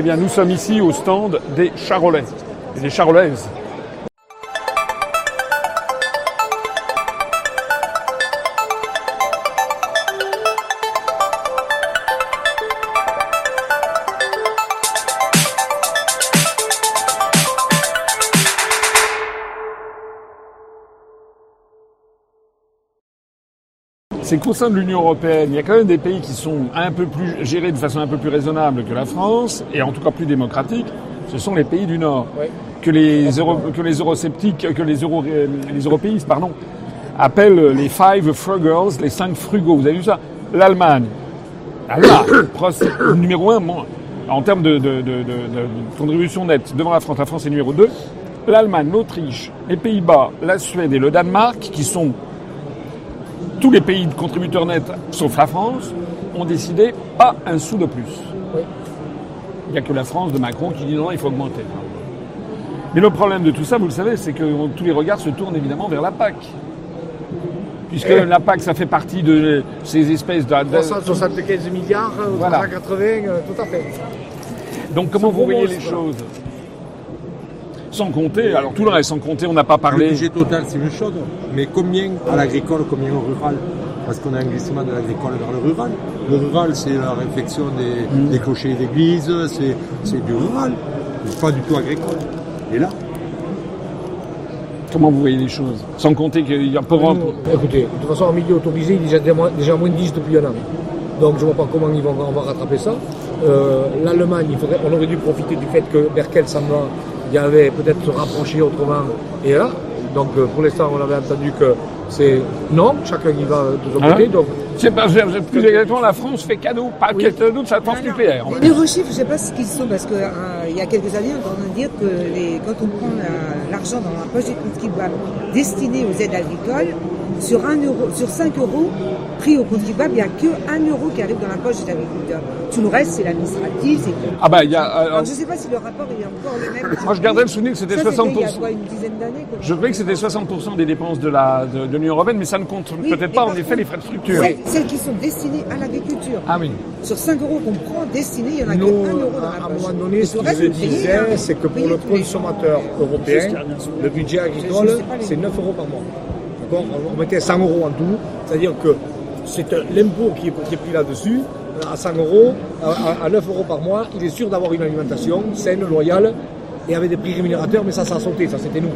Eh bien, nous sommes ici au stand des Charolais des Charolaises. C'est qu'au sein de l'Union européenne, il y a quand même des pays qui sont un peu plus gérés de façon un peu plus raisonnable que la France, et en tout cas plus démocratique. Ce sont les pays du Nord. Que, les que les eurosceptiques, que les, euro, les européistes, pardon, appellent les five frugals, les cinq frugaux. Vous avez vu ça? L'Allemagne. L'Allemagne, numéro un, en termes de, de, de, contribution nette devant la France. La France est numéro deux. L'Allemagne, l'Autriche, les Pays-Bas, la Suède et le Danemark, qui sont tous les pays contributeurs nets, sauf la France, ont décidé pas un sou de plus. Il n'y a que la France de Macron qui dit non, il faut augmenter. Mais le problème de tout ça, vous le savez, c'est que tous les regards se tournent évidemment vers la PAC. Puisque la PAC, ça fait partie de ces espèces de... 375 milliards, voilà. 380, euh, tout à fait. Donc comment vous voyez les choses? Sans compter, alors tout le reste, sans compter, on n'a pas parlé. Le budget total, c'est une chose, mais combien à l'agricole, combien au rural? Parce qu'on a un glissement de l'agricole vers le rural. Le rural, c'est la réflexion des, mm. clochers d'église, c'est du rural, pas du tout agricole. Et là? Comment vous voyez les choses? Sans compter qu'il y a pour... Écoutez, de toute façon, en milieu autorisé, il est déjà, déjà moins de 10 depuis un an. Donc je ne vois pas comment ils vont, on va rattraper ça. Euh, L'Allemagne, on aurait dû profiter du fait que Merkel s'en va il y avait peut-être se rapprocher autrement et là. Donc euh, pour l'instant, on avait entendu que c'est non, chacun y va de son ah côté. Donc, c'est pas, plus exactement, la France fait cadeau, pas oui. cadeau de sa force nucléaire. Les neurochiffres, je ne sais pas ce qu'ils sont, parce qu'il euh, y a quelques années, on entend dire que les, quand on prend l'argent dans la poche des contribuables destiné aux aides agricoles, sur, euro, sur 5 euros pris aux contribuables, il n'y a que 1 euro qui arrive dans la poche des agriculteurs. Tout le reste, c'est l'administratif. Ah bah, il y a. Euh, je ne sais pas si le rapport est encore le même. Moi, je garderais le souvenir que c'était 60%. Il y a quoi, une dizaine d'années Je croyais que c'était 60% des dépenses de l'Union de, de européenne, mais ça ne compte peut-être pas, en effet, les frais de structure. Celles qui sont destinées à l'agriculture. Ah oui. Sur 5 euros qu'on prend destinés, il n'y en a que 1 euro dans la. À un moment donné, ce que je disais, c'est que pour le consommateur européen, le budget agricole, c'est 9 euros par mois on mettait 100 euros en tout, c'est-à-dire que c'est l'impôt qui est, pris là-dessus, à 100 euros, à, 9 euros par mois, il est sûr d'avoir une alimentation saine, loyale, et avec des prix rémunérateurs, mais ça, ça a sauté, ça c'était nous.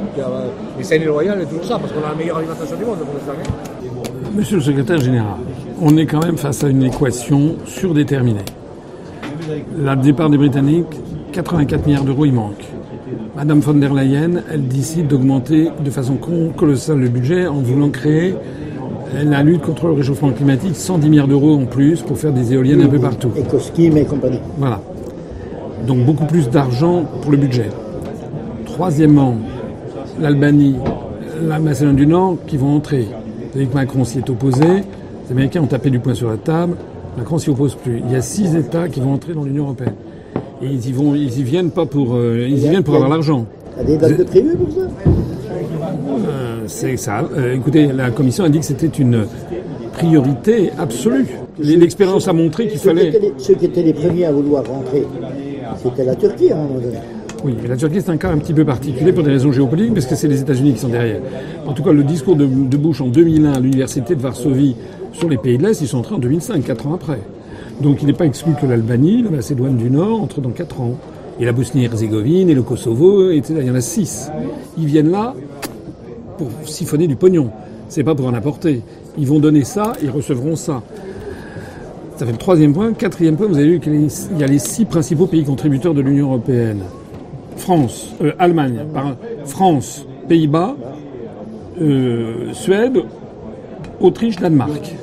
Mais saine et loyale, c'est toujours ça, parce qu'on a la meilleure alimentation du monde pour l'instant. Hein. Monsieur le secrétaire général, on est quand même face à une équation surdéterminée. La départ des Britanniques, 84 milliards d'euros, il manque. Madame von der Leyen, elle décide d'augmenter de façon colossale le budget en voulant créer la lutte contre le réchauffement climatique, 110 milliards d'euros en plus pour faire des éoliennes un peu partout. Ecoskim et compagnie. Voilà. Donc beaucoup plus d'argent pour le budget. Troisièmement, l'Albanie, la Macédoine du Nord qui vont entrer. Vous savez que Macron s'y est opposé, les Américains ont tapé du poing sur la table, Macron s'y oppose plus. Il y a six États qui vont entrer dans l'Union européenne. Et ils y vont, ils y viennent pas pour, euh, ils y viennent pour avoir l'argent. Il y a des dates de prévues pour ça? Euh, C'est ça. Euh, écoutez, la Commission a dit que c'était une priorité absolue. L'expérience a montré qu'il fallait. ceux qui étaient les premiers à vouloir rentrer, c'était la Turquie à un moment donné. Oui, la Turquie c'est un cas un petit peu particulier pour des raisons géopolitiques parce que c'est les États-Unis qui sont derrière. En tout cas, le discours de, de Bush en 2001 à l'université de Varsovie sur les pays de l'Est, ils sont entrés en 2005, quatre ans après. Donc il n'est pas exclu que l'Albanie, la Macédoine du Nord, entre dans 4 ans. Et la Bosnie-Herzégovine, et le Kosovo, etc. Il y en a 6. Ils viennent là pour siphonner du pognon. C'est pas pour en apporter. Ils vont donner ça, ils recevront ça. Ça fait le troisième point. Quatrième point, vous avez vu qu'il y a les six principaux pays contributeurs de l'Union européenne. France, euh, Allemagne, France, Pays-Bas, euh, Suède, Autriche, Danemark.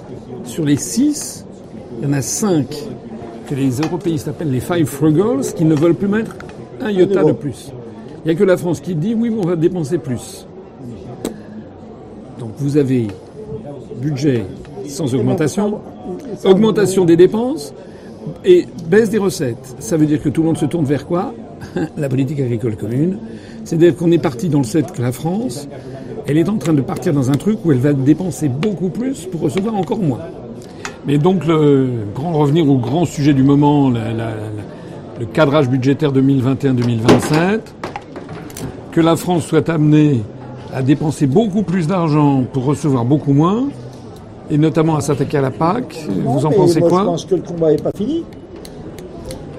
Sur les six, il y en a cinq que les européistes appellent les five frugals qui ne veulent plus mettre un iota de plus. Il n'y a que la France qui dit oui, on va dépenser plus. Donc vous avez budget sans augmentation, augmentation des dépenses et baisse des recettes. Ça veut dire que tout le monde se tourne vers quoi? La politique agricole commune. C'est-à-dire qu'on est parti dans le fait que la France, elle est en train de partir dans un truc où elle va dépenser beaucoup plus pour recevoir encore moins. Mais donc, le grand revenir au grand sujet du moment, le cadrage budgétaire 2021-2027, que la France soit amenée à dépenser beaucoup plus d'argent pour recevoir beaucoup moins, et notamment à s'attaquer à la PAC. Vous en pensez quoi Je pense que le combat n'est pas fini.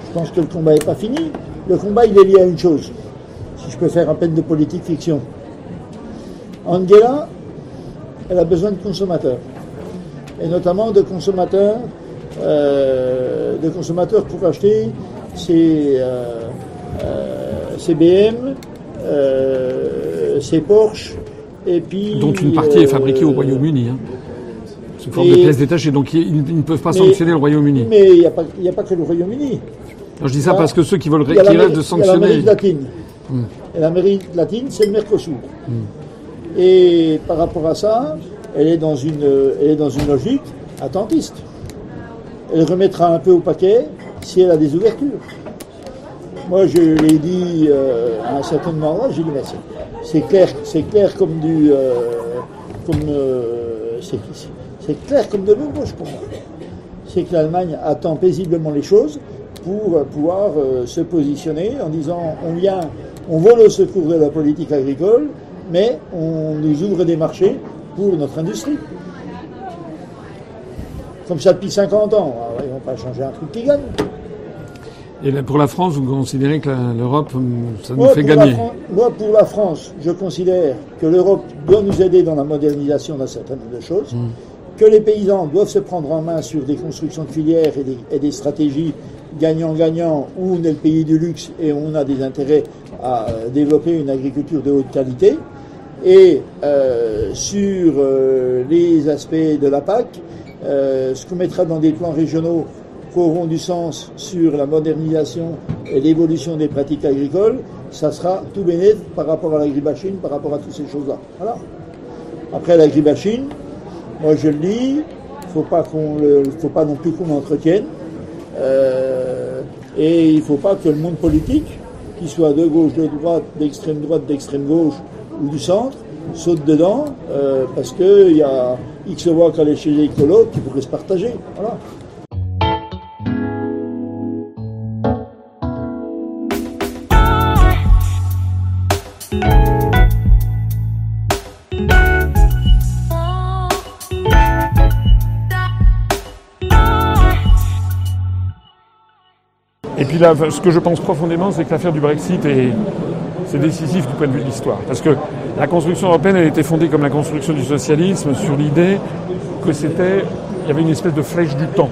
Je pense que le combat n'est pas fini. Le combat, il est lié à une chose. Si je peux faire un peine de politique fiction. Angela, elle a besoin de consommateurs. Et notamment de consommateurs, euh, de consommateurs pour acheter ses, euh, euh, BM, ses Porsche, et puis... Dont une partie est fabriquée au Royaume-Uni. Hein sous forme de pièces détachées. Donc ils, ne peuvent pas sanctionner le Royaume-Uni. Mais il n'y a, pas que le Royaume-Uni. Je dis ça parce que ceux qui veulent qui rêvent de sanctionner. L'Amérique latine. Hmm. Et l'Amérique latine, c'est le Mercosur. Hmm. Et par rapport à ça, elle est dans une, elle est dans une logique attentiste. Elle remettra un peu au paquet si elle a des ouvertures. Moi, je l'ai dit euh, à un certain moment, j'ai dit, mais c'est clair, c'est clair comme du, euh, euh, c'est clair comme de l'eau gauche pour moi. C'est que l'Allemagne attend paisiblement les choses pour pouvoir euh, se positionner en disant on vient, on vole au secours de la politique agricole, mais on nous ouvre des marchés pour notre industrie. Comme ça depuis 50 ans. ils ne vont pas changer un truc qui gagne. Et pour la France, vous considérez que l'Europe, ça nous fait gagner Moi, pour la France, je considère que l'Europe doit nous aider dans la modernisation d'un certain nombre de choses. Mmh que les paysans doivent se prendre en main sur des constructions de filières et des, stratégies gagnant-gagnant, où on est le pays du luxe et on a des intérêts à euh, développer une agriculture de haute qualité. Et euh, sur euh, les aspects de la PAC, ce qu'on mettra dans des plans régionaux qui auront du sens sur la modernisation et l'évolution des pratiques agricoles, ça sera tout bénéfique par rapport à l'agribashing, par rapport à toutes ces choses-là. Voilà. Après l'agribashing, moi, je le dis, il faut pas qu'on faut pas non plus qu'on l'entretienne. Euh, et il ne faut pas que le monde politique, qu'il soit de gauche, de droite, d'extrême droite, d'extrême gauche ou du centre, saute dedans euh, parce qu'il y a X voix qu'à chez les écolos qui pourraient se partager. Voilà. ce que je pense profondément, c'est que l'affaire du Brexit est, c'est décisif du point de vue de l'histoire. Parce que la construction européenne, elle était fondée comme la construction du socialisme sur l'idée que c'était, il y avait une espèce de flèche du temps,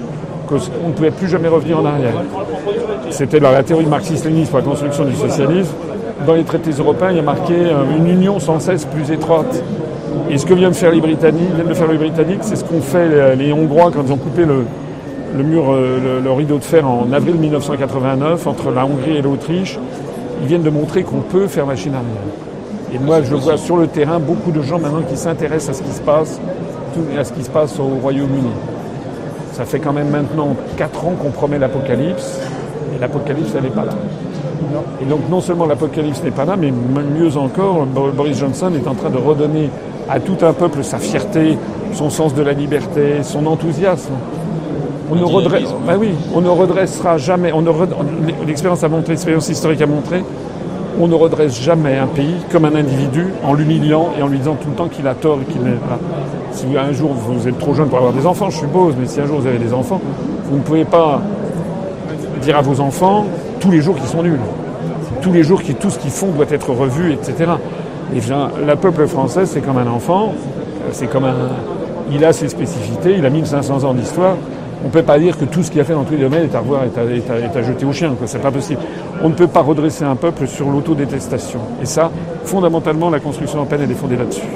qu'on ne pouvait plus jamais revenir en arrière. C'était la théorie marxiste-léniniste pour la construction du socialisme. Dans les traités européens, il y a marqué euh, une union sans cesse plus étroite. Et ce que viennent faire les Britanniques, de Britanniques, c'est ce qu'ont fait les Hongrois quand ils ont coupé le, le mur, euh, le, rideau de fer en avril 1989 entre la Hongrie et l'Autriche, ils viennent de montrer qu'on peut faire machine arrière. Et moi, je vois sur le terrain beaucoup de gens maintenant qui s'intéressent à ce qui se passe, à ce qui se passe au Royaume-Uni. Ça fait quand même maintenant 4 ans qu'on promet l'apocalypse, et l'apocalypse, elle n'est pas là. Et donc non seulement l'apocalypse n'est pas là, mais mieux encore, Boris Johnson est en train de redonner à tout un peuple sa fierté, son sens de la liberté, son enthousiasme on ne, redresse, oui, on ne redressera jamais, on l'expérience a montré, l'expérience historique a montré, on ne redresse jamais un pays comme un individu en l'humiliant et en lui disant tout le temps qu'il a tort et qu'il n'est pas. Si un jour vous êtes trop jeune pour avoir des enfants, je suppose, mais si un jour vous avez des enfants, vous ne pouvez pas dire à vos enfants tous les jours qu'ils sont nuls. Tous les jours que tout ce qu'ils font doit être revu, etc. Et la peuple français, c'est comme un enfant, c'est comme un. Il a ses spécificités, il a 1500 ans d'histoire on ne peut pas dire que tout ce qu'il a fait dans tous les domaines est à revoir, est à, jeter au chien. Ce n'est pas possible. On ne peut pas redresser un peuple sur l'autodétestation. Et ça, fondamentalement, la construction européenne, elle est fondée là-dessus.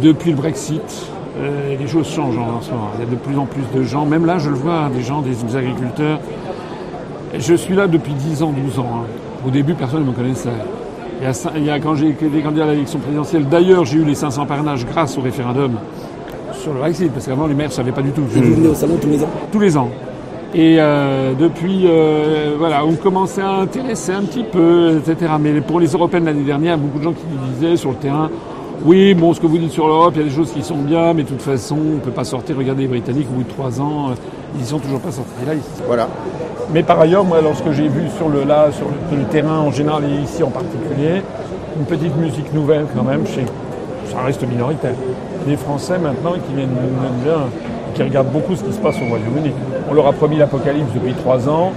Depuis le Brexit, euh, les choses changent en ce moment. Il y a de plus en plus de gens, même là, je le vois, des gens, des, agriculteurs. Je suis là depuis 10 ans, 12 ans. Hein. Au début, personne ne me connaissait. Il y a, quand j'ai été candidat à l'élection présidentielle, d'ailleurs, j'ai eu les 500 parrainages grâce au référendum sur le Brexit, parce qu'avant les maires ne savaient pas du tout. Et vous venez au salon tous les ans Tous les ans. Et euh, depuis, euh, voilà, on commençait à intéresser un petit peu, etc. Mais pour les Européennes l'année dernière, beaucoup de gens qui disaient sur le terrain, Oui, bon, ce que vous dites sur l'Europe, il y a des choses qui sont bien, mais de toute façon, on ne peut pas sortir. Regardez les Britanniques, au bout de trois ans, euh, ils n'y sont toujours pas sortis. Là, ils- Voilà. Mais par ailleurs, moi, lorsque j'ai vu sur le, là, sur le, le terrain en général et ici en particulier, une petite musique nouvelle quand même, chez, ça reste minoritaire. Les Français maintenant qui viennent bien, qui regardent beaucoup ce qui se passe au Royaume-Uni. On leur a promis l'apocalypse depuis trois ans,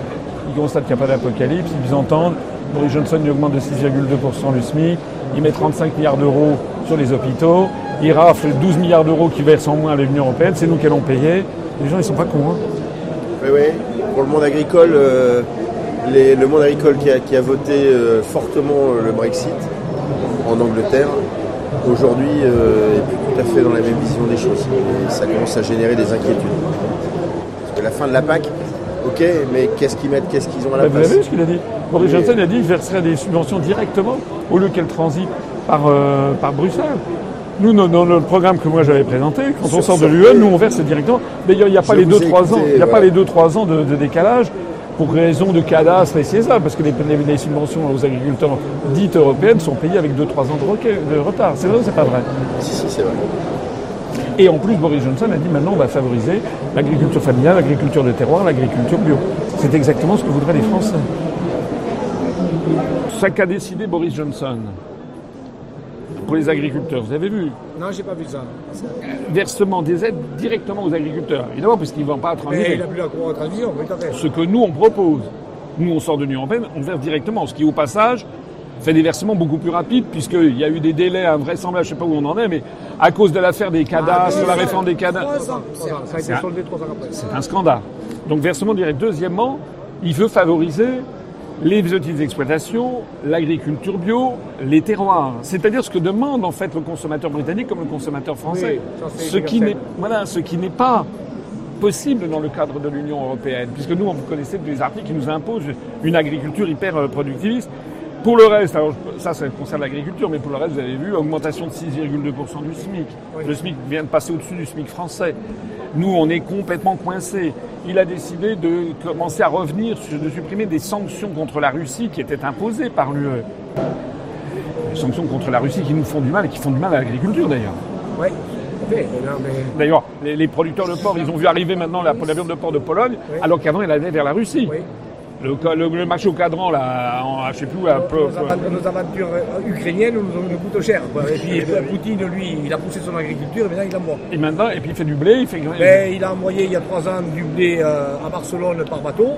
ils constatent qu'il n'y a pas d'apocalypse, ils entendent, Boris Johnson augmente de 6,2% le SMIC, il met 35 milliards d'euros sur les hôpitaux, il rafle 12 milliards d'euros qui versent en moins à l'Union Européenne, c'est nous qui allons payer. Les gens, ils sont pas cons. hein. Oui, oui. Pour le monde agricole, euh, le monde agricole qui a, voté euh, fortement le Brexit en Angleterre, aujourd'hui euh, est plus tout à fait dans la même vision des choses. Et ça commence à générer des inquiétudes. Parce que la fin de la PAC, ok, mais qu'est-ce qu'ils mettent, qu'est-ce qu'ils ont à la Bah, vous avez place vu ce qu'il a dit Boris Mais- Johnson a dit qu'il verserait des subventions directement au lieu qu'elles transitent par, euh, par Bruxelles. Nous, dans, le programme que moi j'avais présenté, quand on sort de l'UE, nous on verse directement. D'ailleurs, il n'y a pas Je les vous ai 2-3 ans, il a pas les 2-3 ans de, de décalage pour raison de cadastre et c'est ça, parce que les, les- les subventions aux agriculteurs dites européennes sont payées avec 2-3 ans de, de retard. C'est vrai ou c'est pas vrai? Si, si, c'est vrai. Et en plus, Boris Johnson a dit maintenant on va favoriser l'agriculture familiale, l'agriculture de terroir, l'agriculture bio. C'est exactement ce que voudraient les Français. Ça qu'a décidé Boris Johnson pour les agriculteurs, vous avez vu Non, j'ai pas vu ça. Versement des aides directement aux agriculteurs. Évidemment, parce qu'ils ne vont pas à Mais transiger. il a plus la cour en transition, oui, tout à fait. Ce que nous, on propose. Nous, on sort de l'Union Européenne, on verse directement. Ce qui, au passage, fait des versements beaucoup plus rapides, puisqu'il y a eu des délais invraisemblables, je ne sais pas où on en est, mais à cause de l'affaire des cadastres, la réforme des cadastres. Un-. C'est un scandale. Donc versement direct. Deuxièmement, il veut favoriser les petites exploitations, l'agriculture bio, les terroirs. C'est-à-dire ce que demande en fait le consommateur britannique comme le consommateur français. Oui, ce qui n'est voilà, ce qui n'est pas possible dans le cadre de l'Union européenne, puisque nous, vous connaissez des articles qui nous imposent une agriculture hyper euh, productiviste. Pour le reste, alors ça, ça concerne l'agriculture, mais pour le reste, vous avez vu, augmentation de 6,2% du SMIC. Le SMIC vient de passer au-dessus du SMIC français. Nous, on est complètement coincés. Il a décidé de commencer à revenir, de supprimer des sanctions contre la Russie qui étaient imposées par l'UE. Des sanctions contre la Russie qui nous font du mal et qui font du mal à l'agriculture d'ailleurs. Oui, D'ailleurs, les, producteurs de porc, ils ont vu arriver maintenant la, viande de porc de Pologne, Oui. alors qu'avant, elle allait vers la Russie. Oui. Le, le- le marché au cadran, là, en, je sais plus, à peu- Nos, nos aventures euh, ukrainiennes nous, nous coûtent cher. quoi. Et puis euh, Poutine, lui, il a poussé son agriculture et maintenant il envoie. et maintenant, et puis il fait du blé, il fait. Mais il a envoyé il y a trois ans du blé euh, à Barcelone par bateau,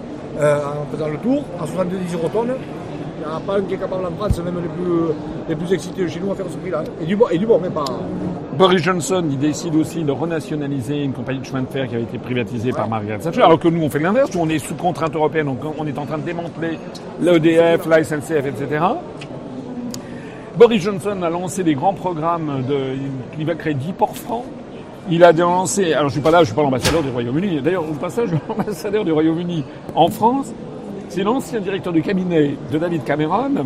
euh, en faisant le tour, à 70 euros tonnes. Il n'y en a pas un qui est capable en France, même les plus, les plus excités chez nous, à faire ce prix-là. Et du bon, et du bon, mais pas. Boris Johnson, il décide aussi de renationaliser une compagnie de chemin de fer qui avait été privatisée par Margaret Thatcher, alors que nous, on fait l'inverse, on est sous contrainte européenne, donc on est en train de démanteler l'EDF, la SNCF, etc. Boris Johnson a lancé des grands programmes de, il va créer 10 ports francs. Il a lancé, alors je suis pas là, je suis pas l'ambassadeur du Royaume-Uni. D'ailleurs, au passage, l'ambassadeur du Royaume-Uni en France, c'est l'ancien directeur du cabinet de David Cameron.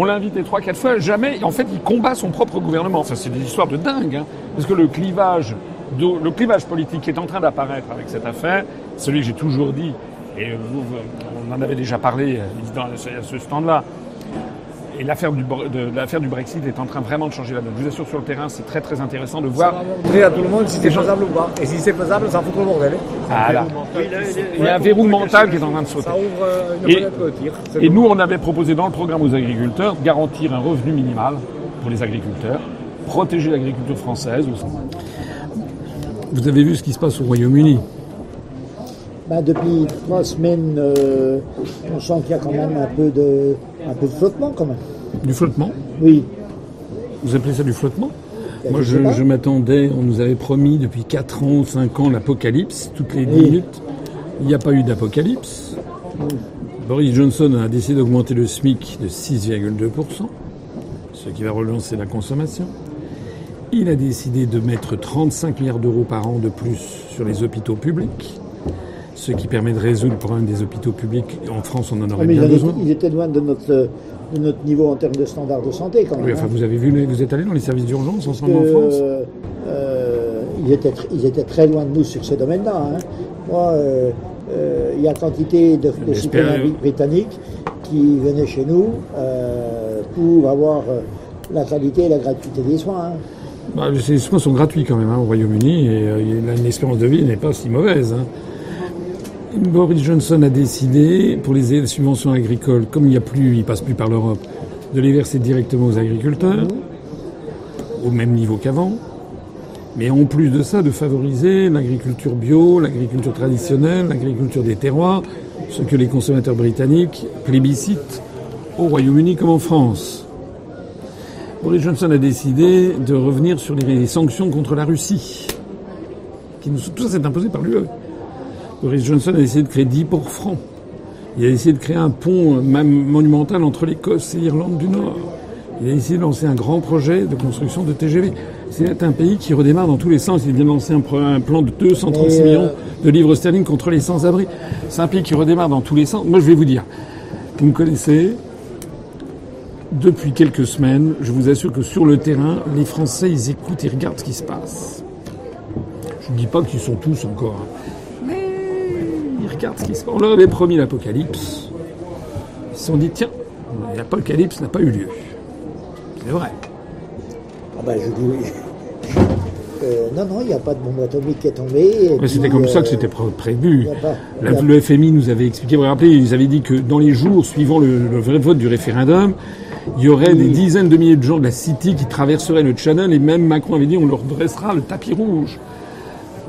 On l'a invité trois, quatre fois, jamais. En fait, il combat son propre gouvernement. Ça, c'est des histoires de dingue, hein, parce que le clivage, politique qui est en train d'apparaître avec cette affaire, celui que j'ai toujours dit, et vous, on en avait déjà parlé euh, à ce stand-là. Et l'affaire du, Bre- de- l'affaire du Brexit est en train vraiment de changer la donne. Je vous assure, sur le terrain, c'est très très intéressant de Ça voir. va montrer à tout le monde si c'est faisable ou pas. Et si c'est faisable, ça fout le bordel. hein. Ah, là. Il y a un verrou mental qui est en train de sauter. Ça ouvre euh, une Et- tir. Et nous, on avait proposé dans le programme aux agriculteurs de garantir un revenu minimal pour les agriculteurs, protéger l'agriculture française. Vous avez vu ce qui se passe au Royaume-Uni Ben, depuis trois semaines, euh, on sent qu'il y a quand même un peu de, un peu de flottement quand même. Du flottement Oui. Vous appelez ça du flottement Moi, je m'attendais, on nous avait promis depuis 4 ans, 5 ans l'apocalypse, toutes les 10 Oui. minutes. Il n'y a pas eu d'apocalypse. Boris Johnson a décidé d'augmenter le SMIC de 6,2%, ce qui va relancer la consommation. Il a décidé de mettre 35 milliards d'euros par an de plus sur les hôpitaux publics, ce qui permet de résoudre le problème des hôpitaux publics. En France, on en Ah, aurait mais bien ils, avaient- besoin. ils étaient loin de notre, de notre niveau en termes de standards de santé quand même. Oui, enfin, hein. vous avez vu, vous êtes allé dans les services d'urgence ensemble en que, France euh, euh, ils, étaient, ils étaient très loin de nous sur ce domaine-là. hein. Moi, euh, euh, il y a quantité de, citoyens bri- britanniques qui venaient chez nous pour avoir la qualité et la gratuité des soins. hein. Bah, les soins sont gratuits quand même hein, au Royaume-Uni et euh, il a une espérance de vie n'est pas si mauvaise. Boris Johnson a décidé, pour les subventions agricoles, comme il n'y a plus, il passe plus par l'Europe, de les verser directement aux agriculteurs, au même niveau qu'avant. Mais en plus de ça, de favoriser l'agriculture bio, l'agriculture traditionnelle, l'agriculture des terroirs, ce que les consommateurs britanniques plébiscitent au Royaume-Uni comme en France. Boris Johnson a décidé de revenir sur les sanctions contre la Russie. Qui nous, tout ça, c'est imposé par l'UE. Boris Johnson a décidé de créer 10 ports francs. Il a décidé de créer un pont euh, même monumental entre l'Écosse et l'Irlande du Nord. Il a décidé de lancer un grand projet de construction de TGV. C'est un pays qui redémarre dans tous les sens. Il vient de lancer un, plan de 236 Mais, euh, millions de livres sterling contre les sans-abri. C'est un pays qui redémarre dans tous les sens. Moi, je vais vous dire, vous me connaissez, depuis quelques semaines, je vous assure que sur le terrain, les Français, ils écoutent et regardent ce qui se passe. Je ne dis pas qu'ils sont tous encore, hein. Ils regardent ce qui se passe. On leur avait promis l'apocalypse. Ils se sont dit, tiens, l'apocalypse n'a pas eu lieu. C'est vrai. Ah ben, je dis. Euh, non, non, il n'y a pas de bombe atomique qui est tombée. Mais c'était comme ça que euh, c'était pré- prévu. pas- La- le FMI nous avait expliqué, vous vous rappelez, ils avaient dit que dans les jours suivant le, le vrai vote du référendum, il y aurait des dizaines de milliers de gens de la City qui traverseraient le Channel et même Macron avait dit on leur dressera le tapis rouge.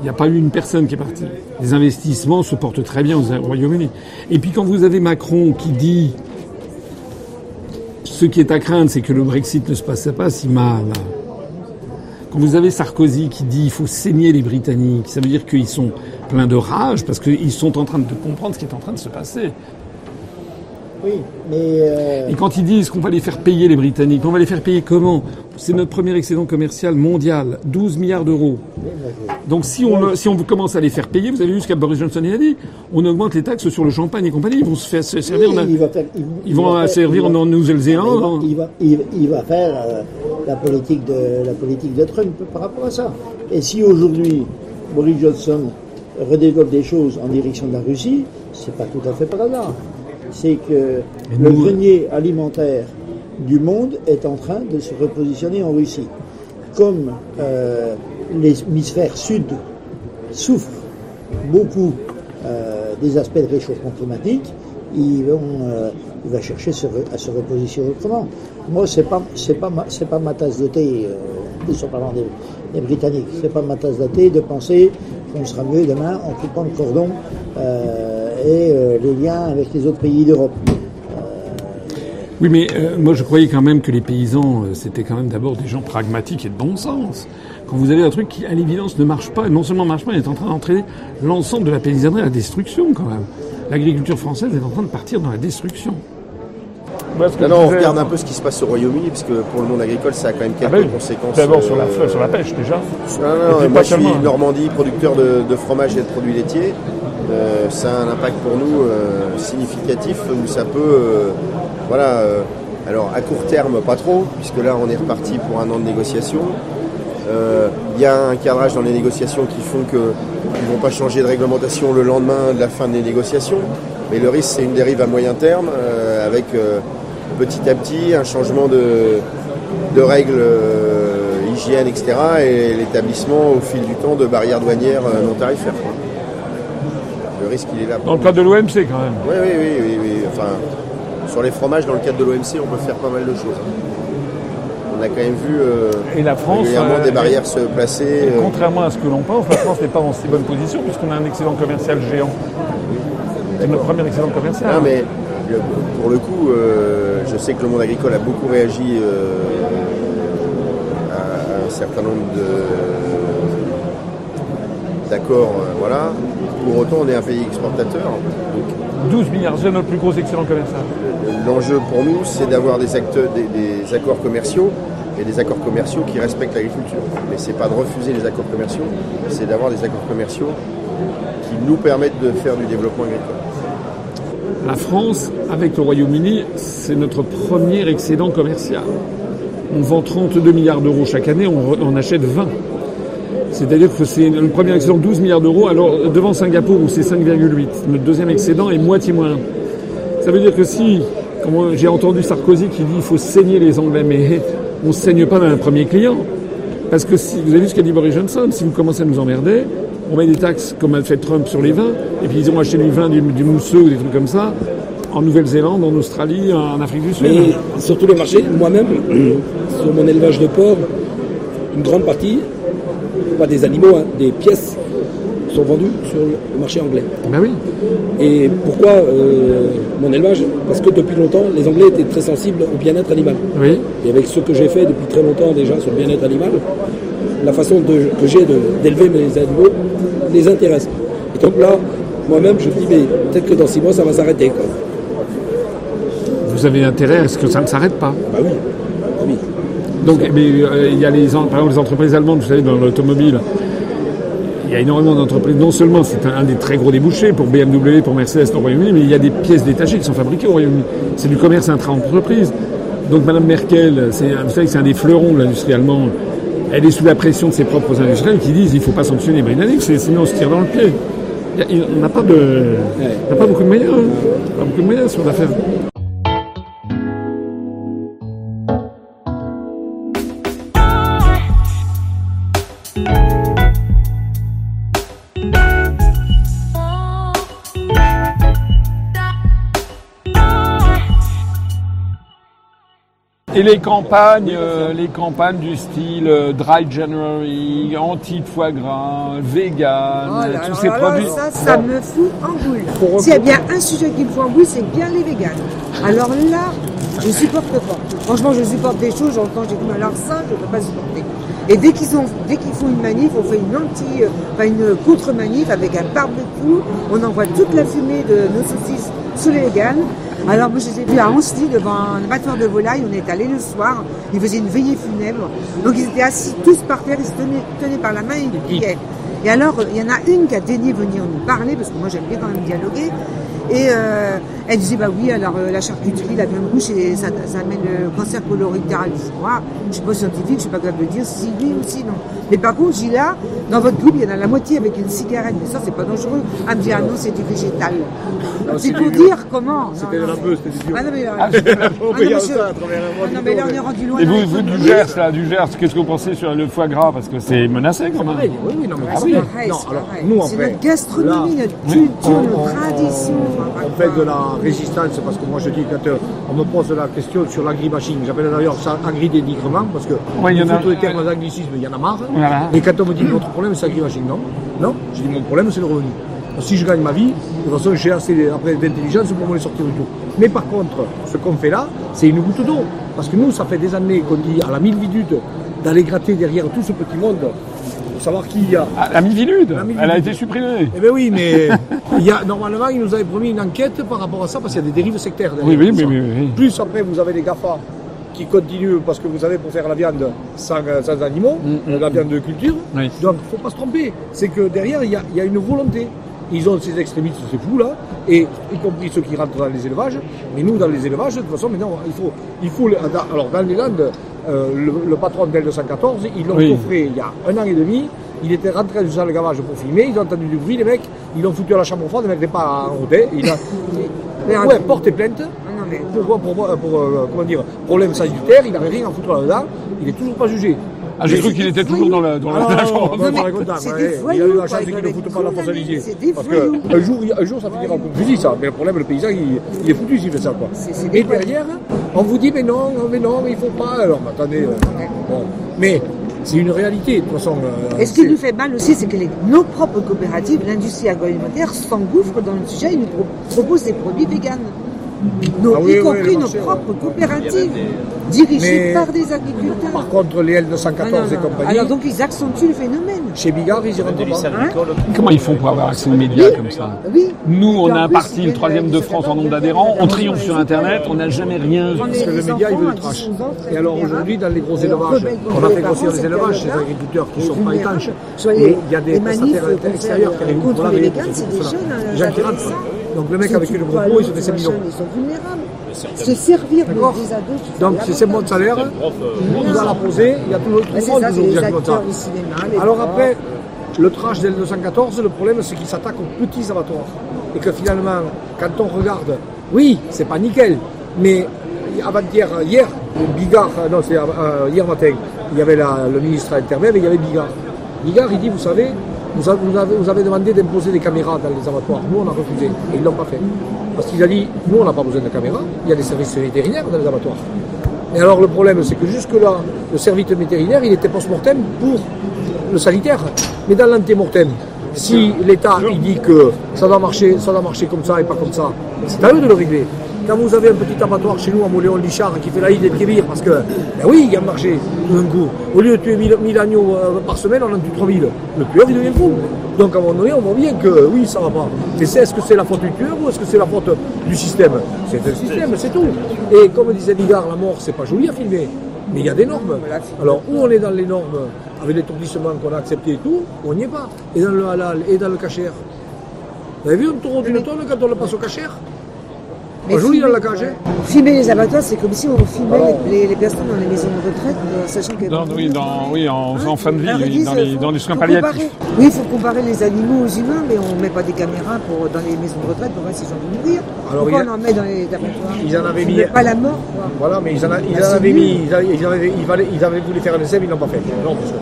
Il n'y a pas eu une personne qui est partie. Les investissements se portent très bien au Royaume-Uni. Et puis quand vous avez Macron qui dit ce qui est à craindre, c'est que le Brexit ne se passait pas si mal. Quand vous avez Sarkozy qui dit il faut saigner les Britanniques, ça veut dire qu'ils sont pleins de rage parce qu'ils sont en train de comprendre ce qui est en train de se passer. Oui, mais. euh, Et quand ils disent qu'on va les faire payer les Britanniques, on va les faire payer comment? C'est notre premier excédent commercial mondial, 12 milliards d'euros. Donc si on, si on commence à les faire payer, vous avez vu ce qu'a Boris Johnson il a dit, on augmente les taxes sur le champagne et compagnie, ils vont se faire se servir. en- ils il vont servir en Nouvelle-Zélande. Il va, il va, il- il va faire euh, la, politique de, la politique de Trump par rapport à ça. Et si aujourd'hui Boris Johnson redéveloppe des choses en direction de la Russie, c'est pas tout à fait par hasard. C'est que le grenier alimentaire du monde est en train de se repositionner en Russie. Comme euh, l'hémisphère sud souffre beaucoup euh, des aspects de réchauffement climatique, vont, euh, il va chercher à se repositionner autrement. Moi, c'est pas, pas, ma, c'est pas ma tasse de thé. Euh, ils sont parlant des, des Britanniques. C'est pas ma tasse de thé de penser qu'on sera mieux demain en coupant le cordon euh, et euh, les liens avec les autres pays d'Europe. Oui, mais euh, moi je croyais quand même que les paysans, euh, c'était quand même d'abord des gens pragmatiques et de bon sens. Quand vous avez un truc qui, à l'évidence, ne marche pas, non seulement marche pas, il est en train d'entraîner l'ensemble de la paysannerie à la destruction quand même. L'agriculture française est en train de partir dans la destruction. Non, on regarde un peu ce qui se passe au Royaume-Uni, parce que pour le monde agricole, ça a quand même quelques Ah bah oui. conséquences. D'abord sur la, euh, sur la pêche déjà. Non, non, puis moi je suis. Normandie, producteur de, de fromage et de produits laitiers. Euh, ça a un impact pour nous euh, significatif où ça peut, euh, voilà, euh, alors à court terme pas trop, puisque là on est reparti pour un an de négociation. Il y a un cadrage dans les négociations qui font qu'ils ne vont pas changer de réglementation le lendemain de la fin des négociations, mais le risque c'est une dérive à moyen terme avec petit à petit un changement de, de règles euh, hygiène, etc. et l'établissement au fil du temps de barrières douanières euh, non tarifaires. quoi. Le risque il est là. Dans le cadre de l'OMC quand même. Oui, oui, oui, oui, oui. Enfin, sur les fromages, dans le cadre de l'OMC, on peut faire pas mal de choses. On a quand même vu euh, Et la France, régulièrement euh, des barrières se placer. Euh, contrairement à ce que l'on pense, la France n'est pas dans si bonne position puisqu'on a un excédent commercial géant. C'est notre premier excédent commercial. Non, mais pour le coup, euh, je sais que le monde agricole a beaucoup réagi euh, à un certain nombre de- d'accords. euh, voilà. Pour autant, on est un pays exportateur. Donc, 12 milliards, c'est notre plus gros excédent commercial. L'enjeu pour nous, c'est d'avoir des, des, des accords commerciaux et des accords commerciaux qui respectent l'agriculture. Mais c'est pas de refuser les accords commerciaux, c'est d'avoir des accords commerciaux qui nous permettent de faire du développement agricole. La France, avec le Royaume-Uni, c'est notre premier excédent commercial. On vend 32 milliards d'euros chaque année, on, on achète 20. C'est-à-dire que c'est le premier excédent 12 milliards d'euros, alors devant Singapour où c'est 5,8. Notre deuxième excédent est moitié moins. Ça veut dire que si comment- j'ai entendu Sarkozy qui dit il faut saigner les Anglais, mais on ne saigne pas d'un premier client. Parce que si vous avez vu ce qu'a dit Boris Johnson, si vous commencez à nous emmerder, on met des taxes comme a fait Trump sur les vins, et puis ils ont acheté du vin, du, du mousseux ou des trucs comme ça, en Nouvelle-Zélande, en Australie, en Afrique du Sud. Mais sur tous les marchés, moi-même, sur mon élevage de porc, une grande partie, pas des animaux, hein, des pièces sont vendues sur le marché anglais. Ben oui. Et pourquoi euh, mon élevage? Parce que depuis longtemps, les Anglais étaient très sensibles au bien-être animal. Oui. Et avec ce que j'ai fait depuis très longtemps déjà sur le bien-être animal, la façon de- que j'ai d'élever mes animaux les intéresse. Et donc là, moi-même, je me dis, mais peut-être que dans six mois, ça va s'arrêter. Vous avez intérêt à ce que ça ne s'arrête pas. Bah oui. Bah oui. Donc, mais euh, il y a les, par exemple, les entreprises allemandes, vous savez, dans l'automobile, il y a énormément d'entreprises. Non seulement c'est un, un des très gros débouchés pour BMW, pour Mercedes au Royaume-Uni, mais il y a des pièces détachées qui sont fabriquées au Royaume-Uni. C'est du commerce intra-entreprise. Donc, Madame Merkel, vous savez que c'est un des fleurons de l'industrie allemande. Elle est sous la pression de ses propres industriels qui disent il ne faut pas sanctionner les Britanniques, c'est- sinon on se tire dans le pied. Il on n'a pas de, on n'a pas beaucoup de moyens, hein. pas beaucoup de moyens sur l'affaire. Et les campagnes, euh, les campagnes du style euh, Dry January, anti foie gras, vegan, Oh là tous là ces là produits. Ça, ça me fout en boule. S'il y a bien un sujet qui me fout en boule, c'est bien les véganes. Alors là, je supporte pas. Franchement, je supporte des choses, j'entends, j'ai dit, alors ça, je ne peux pas supporter. Et dès qu'ils ont, dès qu'ils font une manif, on fait une anti, euh, enfin une contre-manif avec un barbecue, on envoie toute la fumée de nos saucisses sous les véganes. Alors moi je les ai vus à Ancenis devant un abattoir de volaille, on est allé le soir, ils faisaient une veillée funèbre. Donc ils étaient assis tous par terre, ils se tenaient, tenaient par la main et ils priaient. Et alors, il y en a une qui a daigné venir nous parler, parce que moi j'aime bien quand même dialoguer. Et euh, elle disait, bah oui, alors euh, la charcuterie, la viande rouge, et ça, ça amène le cancer colorectal du foie. Je suis pas scientifique, je suis pas capable de dire si oui ou si non. Mais par contre, j'ai là, dans votre groupe, il y en a la moitié avec une cigarette. Mais ça, c'est pas dangereux. À me dire, ah non, c'est du végétal. C'est pour dire comment. C'était Non, de la non. bœuf, c'était du Ah non, mais là, Ah, non, On mais un là, est rendu loin. Et vous, du Gers, là, du Gers, qu'est-ce que vous pensez sur le foie gras? Parce que c'est menacé quand même. Oui, oui, non, mais ah c'est oui. pareil, Non, c'est alors, pareil. nous, en C'est fait, notre gastronomie, notre culture, notre on- tradition. On fait de la résistance parce que moi je dis quand euh, on me pose la question sur l'agribashing, j'appelle d'ailleurs ça agri-dénigrement parce que Ouais, il y il en a- faut tous les termes d'anglicisme, il y en a marre. Voilà. Et quand on me dit votre problème c'est l'agribashing, non, non, je dis mon problème c'est le revenu. Si je gagne ma vie, de toute façon j'ai assez après d'intelligence pour me les sortir du tout. Mais par contre, ce qu'on fait là, c'est une goutte d'eau. Parce que nous, ça fait des années qu'on dit à la mille vidute d'aller gratter derrière tout ce petit monde pour savoir qui il y a. Ah, la Mivilude, elle a été supprimée. Eh bien oui, mais il y a, normalement, ils nous avaient promis une enquête par rapport à ça, parce qu'il y a des dérives sectaires derrière Oui, oui, oui, oui, oui. Plus après, vous avez les GAFA qui continuent, parce que vous savez, pour faire la viande sans, sans animaux, euh, la viande de culture. Mm, Oui. Donc, il ne faut pas se tromper. C'est que derrière, il y a, y a une volonté. Ils ont ces extrémistes, ces fous là, et y compris ceux qui rentrent dans les élevages. Mais nous, dans les élevages, de toute façon, maintenant, il faut, il faut. le- Alors, dans les Landes, euh, le, le patron d'L214, ils l'ont Oui. coffré il y a un an et demi. Il était rentré salle de gavage pour filmer, ils ont entendu du bruit, les mecs, ils l'ont foutu à la chambre froide, le mec n'est pas en route. Il a, ouais, porté plainte. Non, mais- Pourquoi, pour, pour, pour, euh, comment dire, problème sanitaire, il n'avait rien à foutre là-dedans, il est toujours pas jugé. Ah, j'ai cru qu'il était toujours dans la, dans la, Il a eu la chance qu'il ne foute pas la des Parce voyous. qu'un jour, un jour, ça finira comme fusil, ça. Mais le problème, le paysan, il, est foutu s'il fait ça, quoi. Et derrière, on vous dit, mais non, mais non, mais il faut pas. Alors, mais attendez, euh, bon. Mais c'est une réalité, de toute façon. euh, Et ce qui nous fait mal aussi, c'est que les- nos propres coopératives, l'industrie agroalimentaire, s'engouffrent dans le sujet et nous pro- proposent des produits véganes. Nos- Ah oui, y compris nos propres coopératives, dirigées Mais- par des agriculteurs. Par contre, les L214 Ah, non, et compagnie, Alors donc ils accentuent le phénomène. chez Bigard, ils y rentrent pas. Hein Comment ils font pour avoir accès aux médias comme ça Oui. Nous, on a un parti, le troisième de France euh, en nombre d'adhérents, on triomphe sur Internet, on n'a jamais rien. Parce que les le média, il veut le trash. 12 ans, Et alors 13 ans, aujourd'hui, dans les gros élevages, on a les fait grossir les élevages, ces période-là, agriculteurs qui et sont pas étanches. Les- il y a des les manifs prestataires extérieurs qui euh, arrivent pour les laver, Les gens qui adolescents. rentrent. Donc le mec avec pas pot, il se fait 5 millions. Ils sont vulnérables. Se servir des ados, Donc c'est ces mots de salaire, lamentable. on doit la poser, il y a tout le monde qui les dit comme ça. acteurs du cinéma. Alors après, le trash del 214, le problème c'est qu'il s'attaque aux petits abattoirs. Et que finalement, quand on regarde, oui, c'est pas nickel, Mais avant-hier, hier, Bigard, euh, non, c'est euh, hier matin, il y avait la- le ministre intervient, mais il y avait Bigard. Bigard, il dit, vous savez, vous avez, vous avez- demandé d'imposer des caméras dans les abattoirs. Nous, on a refusé. Et ils ne l'ont pas fait. Parce qu'il a dit, nous, on n'a pas besoin de caméras. Il y a des services vétérinaires dans les abattoirs. Et alors, le problème, c'est que jusque-là, le service vétérinaire, il était post-mortem pour le sanitaire. Mais dans l'antémortem, si l'État, dit que ça doit marcher, ça doit marcher comme ça et pas comme ça, c'est à eux de le régler. Quand vous avez un petit abattoir chez nous à Moléon-Lichard qui fait la île des Pieds parce que, ben oui, il y a un marché d'un coup. Au lieu de tuer 1000, 1000 agneaux euh, par semaine, on en tue 3000. Le tueur, il devient fou. Donc à un moment donné, on voit bien que oui, ça va pas. Est-ce que c'est la faute du tueur ou est-ce que c'est la faute du système? C'est un système, c'est tout. Et comme disait Bigard, la mort, c'est pas joli à filmer. Mais il y a des normes. Alors, où on est dans les normes, avec l'étourdissement qu'on a accepté et tout, on n'y est pas. Et dans le halal, et dans le cachère. Vous avez vu un taureau d'une tonne quand on le passe au cachère? Joli dans la cage, Filmer les abattoirs, c'est comme si on filmait les, les- les personnes dans les maisons de retraite, euh, sachant que. Dans- oui, dans- oui, en- en fin de vie, oui, dans les- faut- dans les soins faut palliatifs. comparer. Oui, il faut comparer les animaux aux humains, mais on ne met pas des caméras pour, dans les maisons de retraite pour voir s'ils ont mourir. Alors, Pourquoi a- on en met dans les abattoirs Ils en avaient mis- pas la mort, quoi. Voilà, mais ils en, a- ils Ah, en c'est avaient mis, ils, avaient, ils avaient- ils valaient- ils avaient voulu faire un essai, mais ils l'ont pas fait. Non, parce que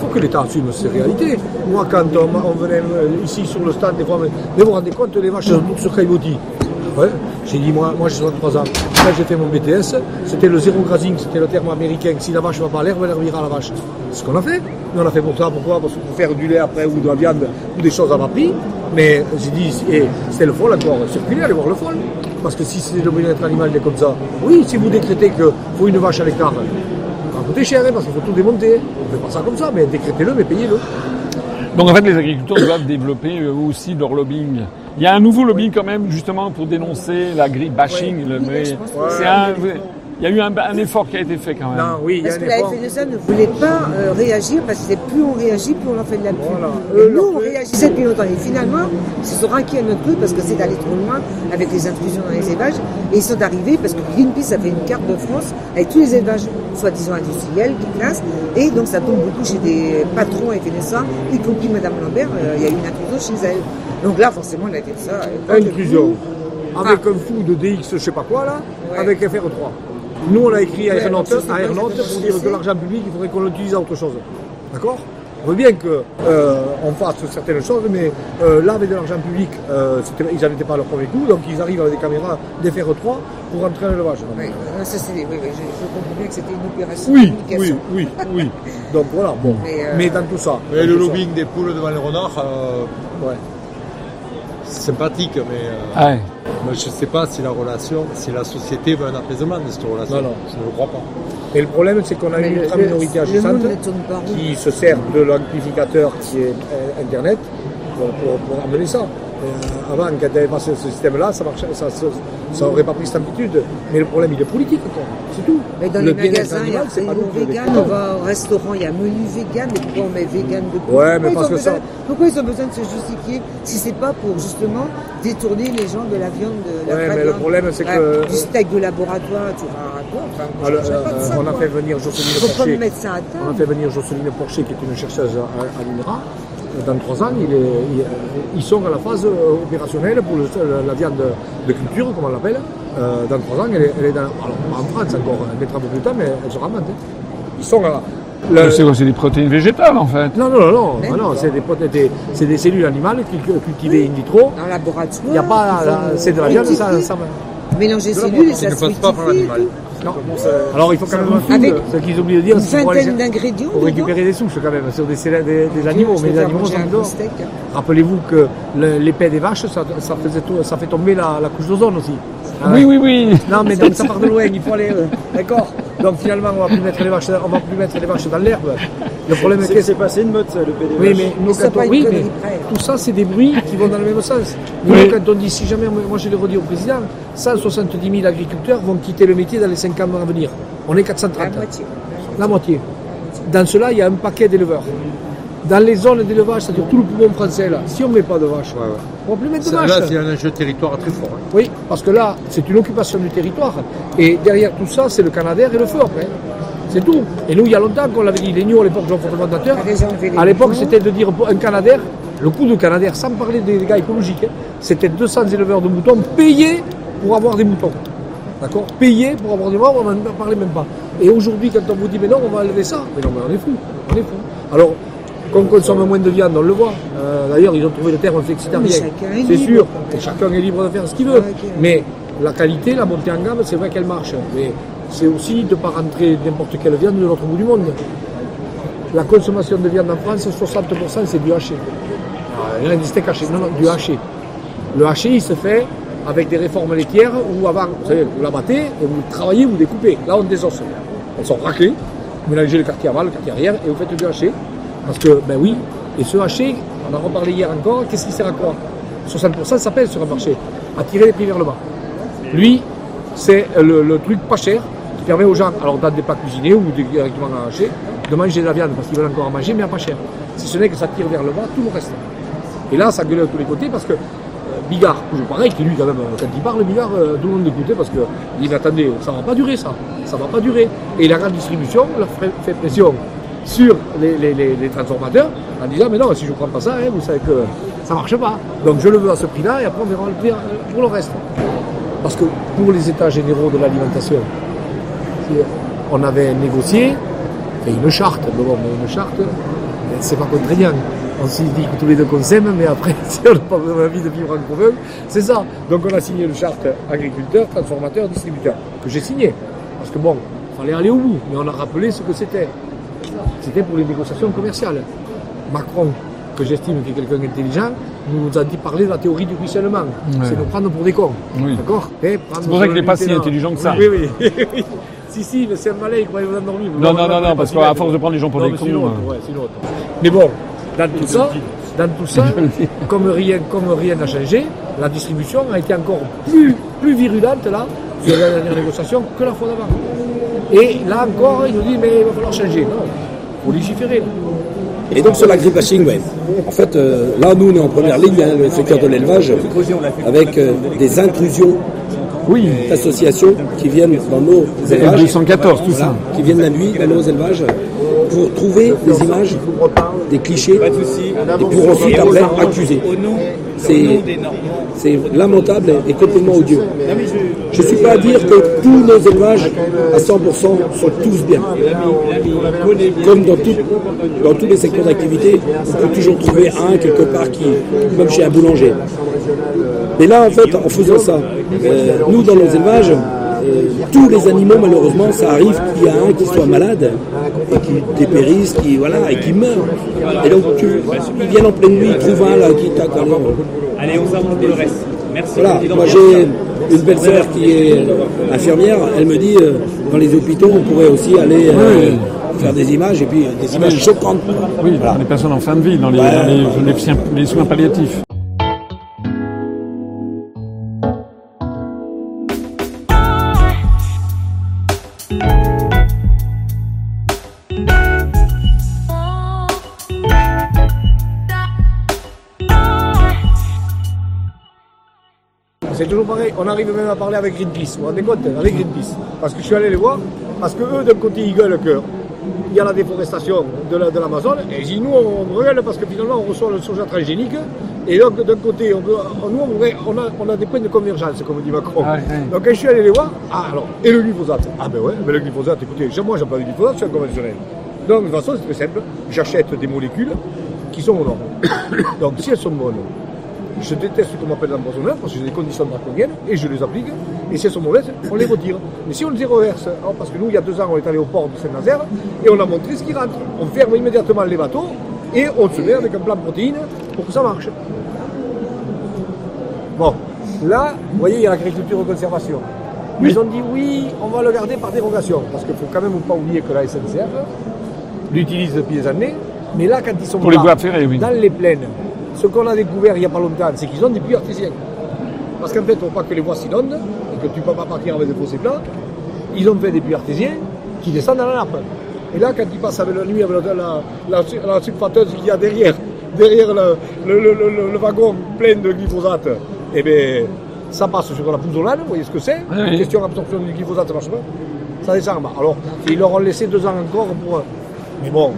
faut que l'État assume ces réalités. Moi, quand on, on venait euh, ici sur le stade, des fois, mais, vous vous rendez compte, les vaches sont toutes sur. Ouais. J'ai dit, moi, moi j'ai 63 ans. Quand j'ai fait mon BTS, c'était le zéro grazing, c'était le terme américain. Si la vache ne va pas à l'herbe, elle servira à la vache. C'est ce qu'on a fait. Nous, on a fait pour ça. Pourquoi? Parce que pour faire du lait après ou de la viande ou des choses à bas prix. Mais j'ai dit, et c'était le folle encore, circuler, allez voir le folle. Parce que si c'est le bien-être animal, il est comme ça. Oui, si vous décrétez qu'il faut une vache à l'écart, ça va coûter cher, hein, parce qu'il faut tout démonter. On fait pas ça comme ça, mais décrétez-le, mais payez-le. Donc en fait, les agriculteurs doivent développer eux aussi leur lobbying. Il y a un nouveau lobbying quand même, justement, pour dénoncer la grille bashing. le- Oui, c'est un, il y a eu un, un effort qui a été fait quand même. Non, oui, il y a Parce un que la effort. FNSA ne voulait pas euh, réagir parce que plus on réagit, plus on en fait de la pub. Voilà. Nous, on réagissait depuis longtemps. Et finalement, ils se sont raqués à notre truc parce que c'est d'aller trop loin avec les intrusions dans les élevages. Et ils sont arrivés parce que Greenpeace a fait une carte de France avec tous les élevages soi-disant industriels qui classent. Et donc ça tombe beaucoup chez des patrons FNSA, y compris Madame Lambert. euh, il y a eu une intrusion chez elle. Donc là, forcément, la FNSA. Inclusion. Avec Ah. un fou de DX, je sais pas quoi, là, Ouais. avec FR3. Nous, on a écrit à c'est à pour dire que l'argent public, il faudrait qu'on l'utilise à autre chose. D'accord On veut bien qu'on fasse certaines choses, mais euh, là, avec de l'argent public, euh, ils n'en étaient pas à leur premier coup, donc ils arrivent avec des caméras d'FR3 pour entrer dans l'élevage. Oui, euh, ça, oui, oui, je, je comprends bien que c'était une opération Oui, de oui, oui, oui. Donc voilà, bon. Mais, euh, Mais dans tout ça. Mais le ça, lobbying des poules devant les renards, euh, ouais. C'est sympathique, mais euh, Ouais. mais je ne sais pas si la relation, si la société veut un apaisement de cette relation. Non, non. Je ne le crois pas. Et le problème, c'est qu'on a Mais une ultra-minorité agissante qui se sert de l'amplificateur qui est euh, Internet pour, pour, pour amener ça. Euh, avant, quand il avait ce, système-là, ça marchait, ça, ça, ça aurait pas pris cette amplitude. Mais le problème, il est politique, quoi. C'est tout. Mais dans le les magasins, il y a nous vegan, on va au restaurant, il y a menu vegan, mais pourquoi on met vegan de Ouais, mais Pourquoi parce ils ont que besoin- ça- Pourquoi ils ont besoin de se justifier si c'est pas pour justement détourner les gens de la viande de la Ouais, vraie mais le viande problème, c'est Ouais, que- Du steak de laboratoire, tu vas à quoi Enfin, moi, Alors, je sais pas de euh, ça, on a quoi. fait venir Jocelyne Porcher. On a fait venir Jocelyne Porcher, qui est une chercheuse à, à l'INRA. Dans trois ans, il est- il- ils sont à la phase opérationnelle pour le- la, la viande de culture, comme on l'appelle. Euh, dans trois ans, elle est, elle est dans, alors, pas en France encore, elle mettra un peu plus de temps, mais elle sera montée. Ils sont à la. le- C'est quoi C'est des protéines végétales en fait. non, non, non, non, ah non, non. c'est des, des- c'est des cellules animales qui- cultivées in vitro. Dans le laboratoire. Il n'y a pas, c'est de la viande, ça, ça Mélanger cellules et ça ne passe pas par l'animal. Non. Alors il faut quand même un. Avec Ce qu'ils oublient de dire, Une vingtaine d'ingrédients. pour récupérer des souches quand même sur des, célè- des, des animaux, mais les animaux sont. Rappelez-vous que l'épais des vaches, ça, ça, faisait tout- ça fait tomber la, la couche d'ozone aussi. Ah Oui, oui, oui. Non, mais donc ça part de loin, il faut aller. euh, D'accord Donc finalement, on va plus mettre les vaches, on va plus mettre les vaches dans l'herbe. Le problème, C'est c'est que c'est passé une mode, ça, le PDVH. oui, mais nous, pas une oui, connerie mais tout ça, c'est des bruits qui vont dans le même sens. Nous, Oui. quand on dit, si jamais, moi je l'ai redit au président, 170 000 agriculteurs vont quitter le métier dans les 5 ans à venir. On est 430. La moitié. La moitié. Dans cela, il y a un paquet d'éleveurs. Dans les zones d'élevage, c'est-à-dire tout le poumon français, là, si on ne met pas de vaches, Ouais, ouais. on ne va plus mettre de vaches. Là, c'est un enjeu territoire très fort. hein. Oui, parce que là, c'est une occupation du territoire. Et derrière tout ça, c'est le Canadair et le fort. hein. C'est tout. Et nous, il y a longtemps qu'on l'avait dit, les Nio à l'époque, Jean-François Fondateur, à l'époque, moutons. c'était de dire un Canadair, le coût de Canadair, sans parler des gars écologiques, hein, c'était 200 éleveurs de moutons payés pour avoir des moutons. D'accord? Payer pour avoir du vent, on n'en parlait même pas. Et aujourd'hui, quand on vous dit, mais non, on va enlever ça, mais non, mais on est fou, on est fou. Alors, qu'on consomme moins de viande, on le voit. Euh, D'ailleurs, ils ont trouvé le terme flexitarien. C'est sûr, et chacun est libre de faire ce qu'il veut. Ah. Mais la qualité, la montée en gamme, c'est vrai qu'elle marche. Mais c'est aussi de ne pas rentrer n'importe quelle viande de l'autre bout du monde. La consommation de viande en France, 60% c'est du haché. Rien des steaks hachés, non, non, du haché. Le haché, il se fait avec des réformes laitières où avant, vous savez, vous la battez et vous travaillez, vous découpez. Là, on désosse. Elles sont raclées. Vous mélangez le quartier avant, le quartier arrière et vous faites du haché. Parce que, ben oui, et ce haché, on en a reparlé hier encore, qu'est-ce qui sert à quoi? 60% ça pèse sur un marché. À tirer les prix vers le bas. Lui, c'est le, truc pas cher qui permet aux gens, alors dans des plats cuisinés ou directement à hacher, de manger de la viande parce qu'ils veulent encore en manger, mais à pas cher. Si ce n'est que ça tire vers le bas tout le reste. Et là, ça gueule de tous les côtés parce que euh, Bigard, toujours pareil, qui lui, quand même, euh, quand il parle, Bigard, euh, tout le monde l'écoutait parce qu'il attendez, ça va pas durer ça, ça va pas durer. Et la grande distribution leur fait pression sur les, transformateurs en disant mais non, si je ne prends pas ça, hein, vous savez que ça marche pas. Donc je le veux à ce prix-là et après on verra le prix euh, pour le reste. Parce que pour les états généraux de l'alimentation, on avait négocié et une charte, mais bon, une charte, c'est pas contraignant. On s'est dit que tous les deux qu'on s'aime, mais après, si on n'a pas envie de vivre en commun, c'est ça. Donc on a signé une charte agriculteur, transformateur, distributeur, que j'ai signé. Parce que bon, il fallait aller au bout, mais on a rappelé ce que c'était. C'était pour les négociations commerciales. Macron, que j'estime qui est quelqu'un d'intelligent, nous a dit parler de la théorie du ruissellement. C'est nous prendre pour des cons. Oui. D'accord Eh, C'est pour ça qu'il n'est pas si intelligent que ça. Oui, oui. si, si, mais c'est un malin, il croyait vous endormir. Non, non, non, non, parce qu'à force de prendre les gens pour non, des cons. euh, ouais. Mais bon, dans tout ça, dans tout ça, comme rien, comme rien n'a changé, la distribution a été encore plus, plus virulente là, sur la dernière négociation, que la fois d'avant. Et là encore, il nous dit, mais il va falloir changer. Non, faut légiférer. Et donc sur l'agribashing, ouais. En fait, euh, là, nous, on est en première ligne, hein, le secteur de l'élevage, avec euh, des intrusions Oui, d'associations qui viennent dans nos c'est élevages, 214, tout ça. qui viennent la nuit dans nos élevages, pour trouver des images, des clichés, et pour ensuite après accuser. C'est lamentable et complètement odieux. Je ne suis pas à dire que tous nos élevages à 100% sont tous bien. Comme dans, tout- dans tous les secteurs d'activité, on peut toujours trouver un quelque part qui, même chez un boulanger. Mais là, en fait, en faisant ça, euh, nous, dans nos élevages, euh, tous les animaux, malheureusement, ça arrive qu'il y a un qui soit malade et qui dépérisse, qui, voilà, et qui meurt. Et donc, tu, ils viennent en pleine nuit, ils trouvent un là qui tac, allez, on s'arrange pour le reste. Merci. voilà, moi j'ai une belle sœur qui est infirmière, elle me dit euh, dans les hôpitaux on pourrait aussi aller euh, faire des images et puis euh, des images choquantes. Oui, dans les personnes en fin de vie, dans les, dans les- les soins palliatifs. On arrive même à parler avec Greenpeace, rendez compte Avec Greenpeace. Parce que je suis allé les voir, parce que eux, d'un côté, ils gueulent que il y a la déforestation de la- de l'Amazon, et ils disent, nous, on regarde parce que finalement, on reçoit le soja transgénique, et donc, d'un côté, on, nous, on, on a, on a des points de convergence, comme dit Macron. Ah. Donc, je suis allé les voir, ah, alors, et le glyphosate Ah, ben ouais, mais le glyphosate, écoutez, moi, j'en pas du glyphosate, je suis un conventionnel. Donc, de toute façon, c'est très simple, j'achète des molécules qui sont normes. donc, si elles sont bonnes, je déteste ce qu'on m'appelle l'empoisonneur parce que j'ai des conditions draconiennes et je les applique. Et si elles sont mauvaises, on les retire. Mais si on les reverse, alors, parce que nous, il y a deux ans, on est allé au port de Saint-Nazaire et on a montré ce qui rentre. On ferme immédiatement les bateaux et on se met avec un plan de protéines pour que ça marche. Bon, là, vous voyez, il y a l'agriculture de conservation. Ils ont dit oui, on va le garder par dérogation. Parce qu'il ne faut quand même pas oublier que la SNCF l'utilise depuis des années. Mais là, quand ils sont Pour les là, voies ferrées, oui. dans les plaines, ce qu'on a découvert il n'y a pas longtemps, c'est qu'ils ont des puits artésiens. Parce qu'en fait, faut pas que les voies s'inondent et que tu ne peux pas partir avec des fossés plats. Ils ont fait des puits artésiens qui descendent dans la nappe. Et là, quand ils passent avec la nuit avec la, la, la, la sulfateuse qu'il y a derrière, derrière le, le, le, le- le wagon plein de glyphosate, eh bien, ça passe sur la pouzzolane, vous voyez ce que c'est? Oui. Question d'absorption du glyphosate, ça marche pas. Ça descend en bas. Alors, ils leur ont laissé deux ans encore pour. Mais bon,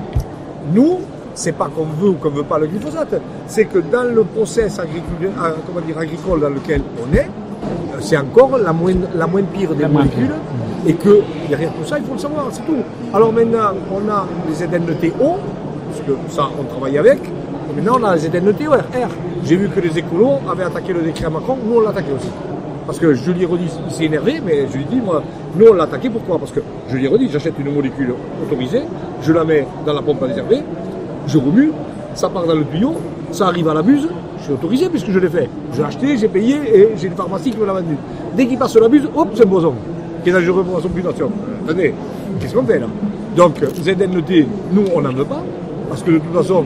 nous, c'est pas qu'on veut ou qu'on veut pas le glyphosate, c'est que dans le process agricole, ah, comment dire, agricole dans lequel on est, c'est encore la moins, la moins pire des La molécules. Et que derrière tout ça, il faut le savoir, c'est tout. Alors maintenant, on a les ZNT haut, parce que ça, on travaille avec. Et maintenant, on a les ZNT R. J'ai vu que les écolos avaient attaqué le décret à Macron, nous on l'a attaqué aussi. Parce que je lui redis, il s'est énervé, mais je lui dis, moi, nous on l'a attaqué, pourquoi? Parce que je lui redis, j'achète une molécule autorisée, je la mets dans la pompe à désherber, je remue, ça part dans le tuyau, ça arrive à la buse, je suis autorisé puisque je l'ai fait. J'ai acheté, j'ai payé et j'ai une pharmacie qui me l'a vendu. Dès qu'il passe la buse, hop, c'est un boson, qui est dangereux pour la population. Attendez, qu'est-ce qu'on fait là? Donc, ZNT, nous, on n'en veut pas, parce que de toute façon,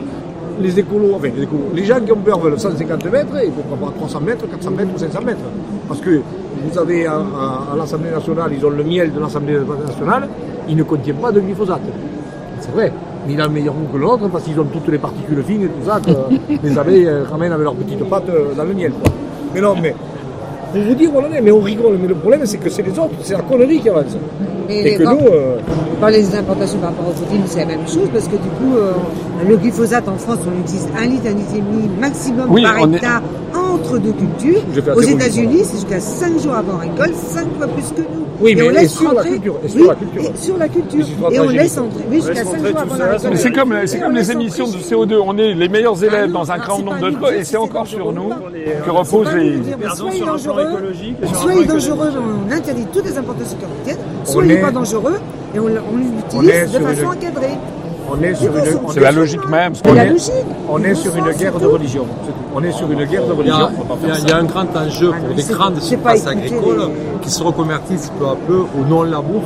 les écolos, enfin les écolos, les gens qui ont peur veulent 150 mètres, et pourquoi pas 300 mètres, 400 mètres ou 500 mètres. Parce que vous avez à- à l'Assemblée nationale, ils ont le miel de l'Assemblée nationale, il ne contient pas de glyphosate. C'est vrai, mais il a le meilleur goût que le nôtre parce qu'ils ont toutes les particules fines et tout ça que les abeilles ramènent avec leurs petites pattes dans le miel. quoi. Mais non, mais pour vous dire, on en est, mais on rigole. Mais le problème, c'est que c'est les autres, c'est la connerie qui avance. Mais Et que nous, euh, des importations par rapport aux protéines, c'est la même chose parce que du coup, euh, le glyphosate en France, on utilise un litre, un litre et demi maximum Oui, par est- hectare entre deux cultures. Aux États-Unis, c'est jusqu'à 5 jours avant récolte, 5 fois plus que nous. Oui, mais on laisse sur la culture, et sur oui, la culture. et sur la culture. Et on laisse entrer, oui, jusqu'à 5 jours avant la c'est comme, c'est Et comme les émissions de entrer- CO2. On est les meilleurs élèves Ah non, dans un non, grand c'est nombre de trucs et c'est encore sur nous. que reposent les. soit il est dangereux, soit il est on interdit toutes les importations qui soit il n'est est- pas dangereux et on, l'utilise de façon encadrée. On est sur une, on C'est est la sur- logique même. C'est On la est- logique. on est sur une guerre de religion. On est sur une guerre de Il y, religion. a, il y a- il y a un grand enjeu Ah, pour des c'est- grandes surfaces agricoles les- qui se reconvertissent peu à peu au non-labour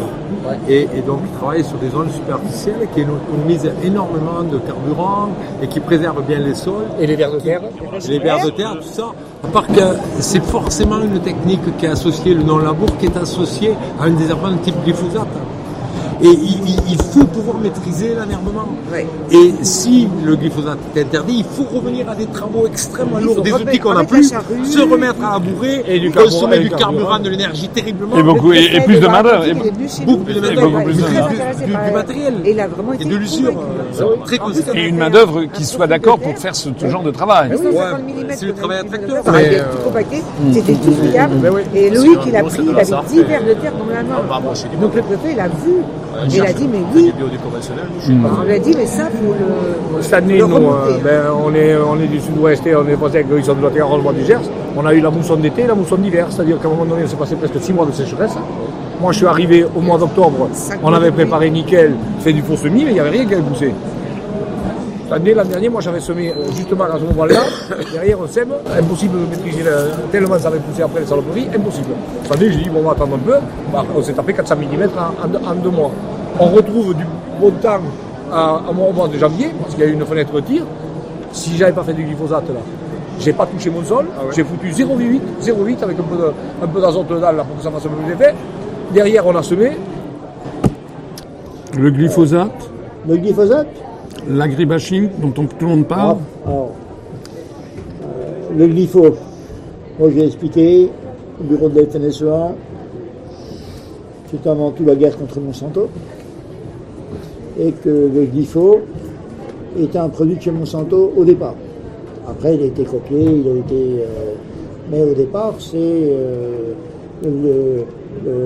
et, et donc qui travaillent sur des zones superficielles qui économisent énormément de carburant et qui préservent bien les sols Et les vers de terre les vers de terre, tout ça. À part que c'est forcément une technique qui est associée, le non-labour, qui est associée à un désherbant de type glyphosate. Et il, il- il faut pouvoir maîtriser l'enherbement. Ouais. Et si le glyphosate est interdit, il faut revenir à des travaux extrêmement lourds, des outils qu'on n'a plus, charrue. se remettre à labourer, Et du consommer du carburant, de l'énergie terriblement. Et beaucoup, et, et plus de main-d'œuvre, beaucoup plus de très main-d'œuvre. Du- matériel. Et il a vraiment Et été de l'usure, très conséquent. Et une un- main-d'œuvre qui soit d'accord pour faire ce, genre de travail. 150 Ouais, millimètres c'est le travail à tracteur. compacté, c'était tout oui. Et Loïc, il a pris, il avait ça. 10 verres de terre dans la main. Donc le préfet, il a vu. Et il a dit, mais oui. On lui a dit, mais ça, faut le. Cette année, le nous, remonter. euh, ben, on, est, on est du sud-ouest et on est passé avec ils sont de la terre le mois du Gers. On a eu la mousson d'été et la mousson d'hiver. C'est-à-dire qu'à un moment donné, on s'est passé presque 6 mois de sécheresse. Moi, je suis arrivé au mois d'octobre. On avait préparé nickel, fait du faux semis, mais il n'y avait rien qui avait poussé. Cette année, l'an dernier, moi, j'avais semé euh, justement à ce moment-là. Derrière, on sème. Impossible de maîtriser le- tellement ça avait poussé après les saloperies. Impossible. Cette année, j'ai dit, bon, on va attendre un peu. Bah, on s'est tapé 400 mm en, en deux- en deux mois. On retrouve du bon temps à, à mon- au mois de janvier, parce qu'il y a eu une fenêtre de tir. Si j'avais pas fait du glyphosate là, j'ai pas touché mon sol, j'ai foutu 0,8, 0,8 avec un peu de- un peu d'azote dedans là pour que ça fasse un peu plus d'effet. Derrière, on a semé. Le glyphosate, Le glyphosate, l'agribashing dont on- tout le monde parle. alors, euh, le glypho, moi j'ai expliqué au bureau de la FNSEA, c'est avant tout la guerre contre Monsanto, et que le glypho était un produit de chez Monsanto au départ. Après, il a été copié, il a été. euh, mais au départ, c'est. euh,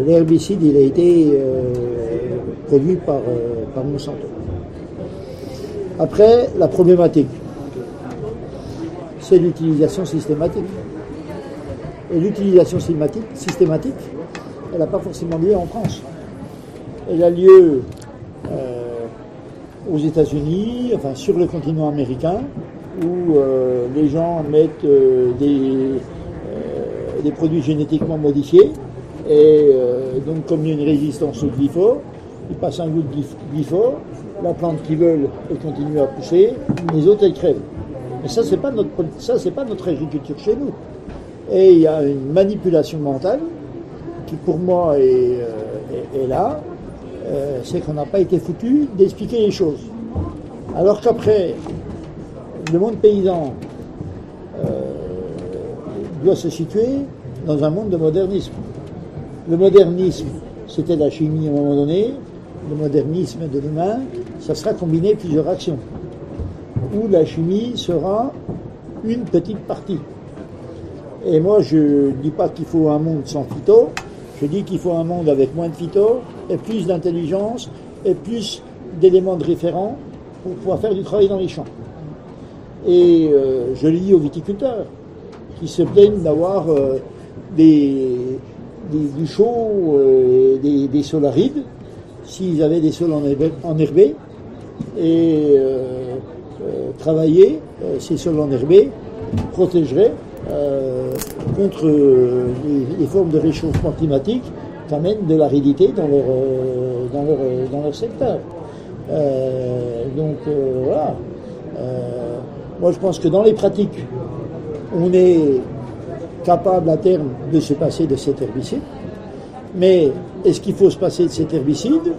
L'herbicide, il a été produit par Monsanto. Après, la problématique, c'est l'utilisation systématique. Et l'utilisation systématique, elle n'a pas forcément lieu en France. Elle a lieu euh, aux États-Unis, enfin sur le continent américain, où euh, les gens mettent euh, des, des produits génétiquement modifiés. Et donc, comme il y a une résistance au glypho, ils passent un goût de glyph- glypho, la plante qu'ils veulent, elle continue à pousser, les autres, elles crèvent. Mais ça, c'est pas notre, pas notre agriculture chez nous. Et il y a une manipulation mentale qui, pour moi, est, euh, là. Euh, c'est qu'on n'a pas été foutu d'expliquer les choses. Alors qu'après, le monde paysan euh, doit se situer dans un monde de modernisme. Le modernisme, c'était la chimie à un moment donné. Le modernisme de demain, ça sera combiné plusieurs actions. Où la chimie sera une petite partie. Et moi, je ne dis pas qu'il faut un monde sans phyto, je dis qu'il faut un monde avec moins de phyto, et plus d'intelligence, et plus d'éléments de référent pour pouvoir faire du travail dans les champs. Et euh, je le dis aux viticulteurs qui se plaignent d'avoir euh, des, des, du chaud, euh, des, des sols arides, s'ils avaient des sols enherbés, et euh, euh, travailler euh, ces sols enherbés protégerait contre les, formes de réchauffement climatique qu'amènent de l'aridité dans leur, dans leur, dans leur secteur. Donc voilà. Moi je pense que dans les pratiques, on est capable à terme de se passer de cet herbicide. Mais est-ce qu'il faut se passer de cet herbicide?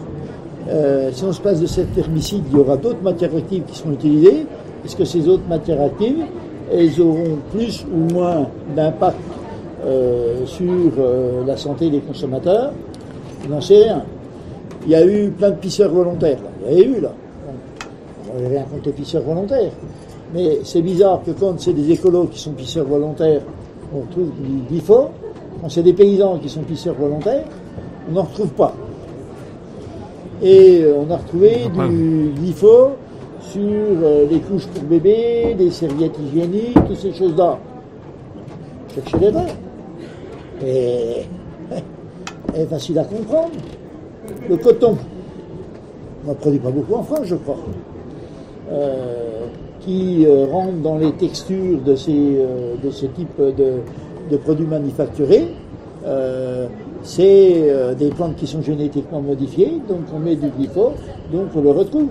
Euh, Si on se passe de cet herbicide, il y aura d'autres matières actives qui seront utilisées. Est-ce que ces autres matières actives, elles auront plus ou moins d'impact euh, sur euh, la santé des consommateurs? Je n'en sais rien. Il y a eu plein de pisseurs volontaires. Là. Il y a eu là. On n'avait rien contre les pisseurs volontaires. Mais c'est bizarre que quand c'est des écolos qui sont pisseurs volontaires, on retrouve du glyphosate. Quand c'est des paysans qui sont pisseurs volontaires, on n'en retrouve pas. Et euh, on a retrouvé du glyphosate sur euh, les couches pour bébés, les serviettes hygiéniques, toutes ces choses-là. Cherchez l'erreur. Et est facile à comprendre. Le coton, on n'en produit pas beaucoup en France, je crois, euh, qui euh, rentre dans les textures de ces, euh, de ce type de, de produits manufacturés. C'est euh, des plantes qui sont génétiquement modifiées, donc on met du glyphosate, donc on le retrouve.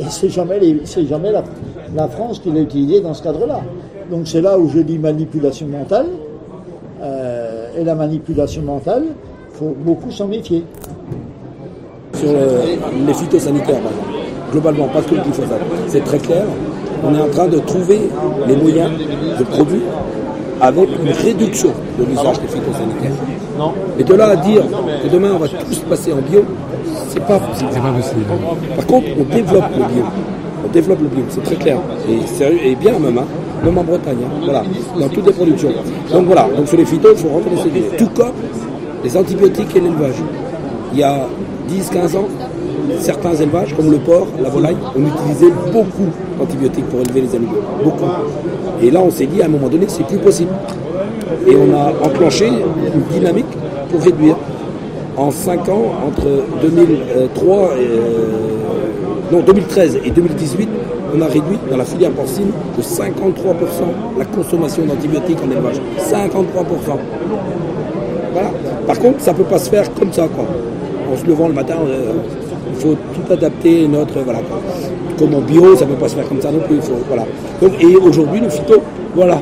Et c'est jamais, jamais la, France qui l'a utilisé dans ce cadre-là. Donc c'est là où je dis manipulation mentale. Euh, et la manipulation mentale, faut beaucoup s'en méfier. Sur euh, les phytosanitaires, globalement, pas que le glyphosate, c'est très clair. On est en train de trouver les moyens de produire avec une réduction de l'usage des phytosanitaires. Et de là à dire que demain on va tous passer en bio, c'est pas possible. C'est pas possible. Par contre, on développe le bio. On développe le bio, c'est très clair. Et sérieux, et bien même, hein, même en Bretagne, hein, voilà, dans toutes les productions. Donc voilà, donc sur les phytos, il faut rentrer les. Tout comme les antibiotiques et l'élevage. Il y a 10-15 ans, certains élevages, comme le porc, la volaille, on utilisait beaucoup d'antibiotiques pour élever les animaux. Beaucoup. Et là, on s'est dit, à un moment donné, c'est plus possible. Et on a enclenché une dynamique pour réduire. En 5 ans, entre 2003 et, euh, non, 2013 et 2018, on a réduit dans la filière porcine de 53% la consommation d'antibiotiques en élevage. 53%. Voilà. Par contre, ça ne peut pas se faire comme ça, quoi. En se levant le matin, euh, il faut tout adapter notre. Voilà. Comme en bio, ça ne peut pas se faire comme ça non plus. voilà. Et aujourd'hui, le phyto, voilà,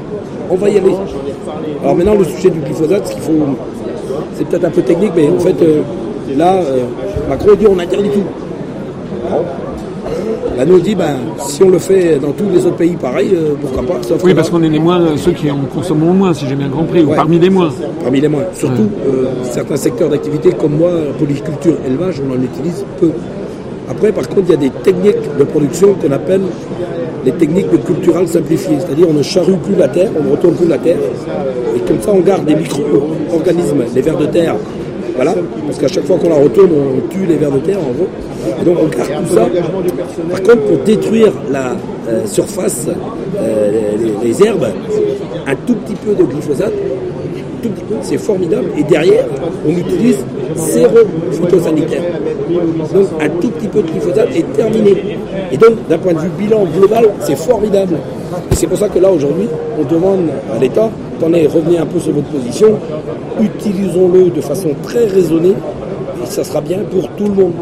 on va y aller. Alors maintenant, le sujet du glyphosate, ce qu'il faut. C'est peut-être un peu technique, mais en fait, euh, là, euh, Macron dit on interdit tout. Là, nous, on dit, ben, si on le fait dans tous les autres pays, pareil, euh, pourquoi pas. Sauf Oui, parce qu'on est les moins, ceux qui en consomment le moins, si j'ai bien compris, ou Ouais. parmi les moins. Parmi les moins. Surtout, euh, certains secteurs d'activité comme moi, polyculture, élevage, on en utilise peu. Après, par contre, il y a des techniques de production qu'on appelle les techniques de cultural simplifiées. C'est-à-dire, on ne charrue plus la terre, on ne retourne plus la terre. Et comme ça, on garde des micro-organismes, les vers de terre. Voilà, parce qu'à chaque fois qu'on la retourne, on tue les vers de terre, en gros. Donc, on garde tout ça. Par contre, pour détruire la euh, surface, euh, les, les herbes, un tout petit peu de glyphosate, tout petit peu, c'est formidable. Et derrière, on utilise zéro phytosanitaire. Donc un tout petit peu de glyphosate est terminé. Et donc, d'un point de vue bilan global, c'est formidable. Et c'est pour ça que là, aujourd'hui, on demande à l'État, attendez, revenez un peu sur votre position, utilisons-le de façon très raisonnée, et ça sera bien pour tout le monde.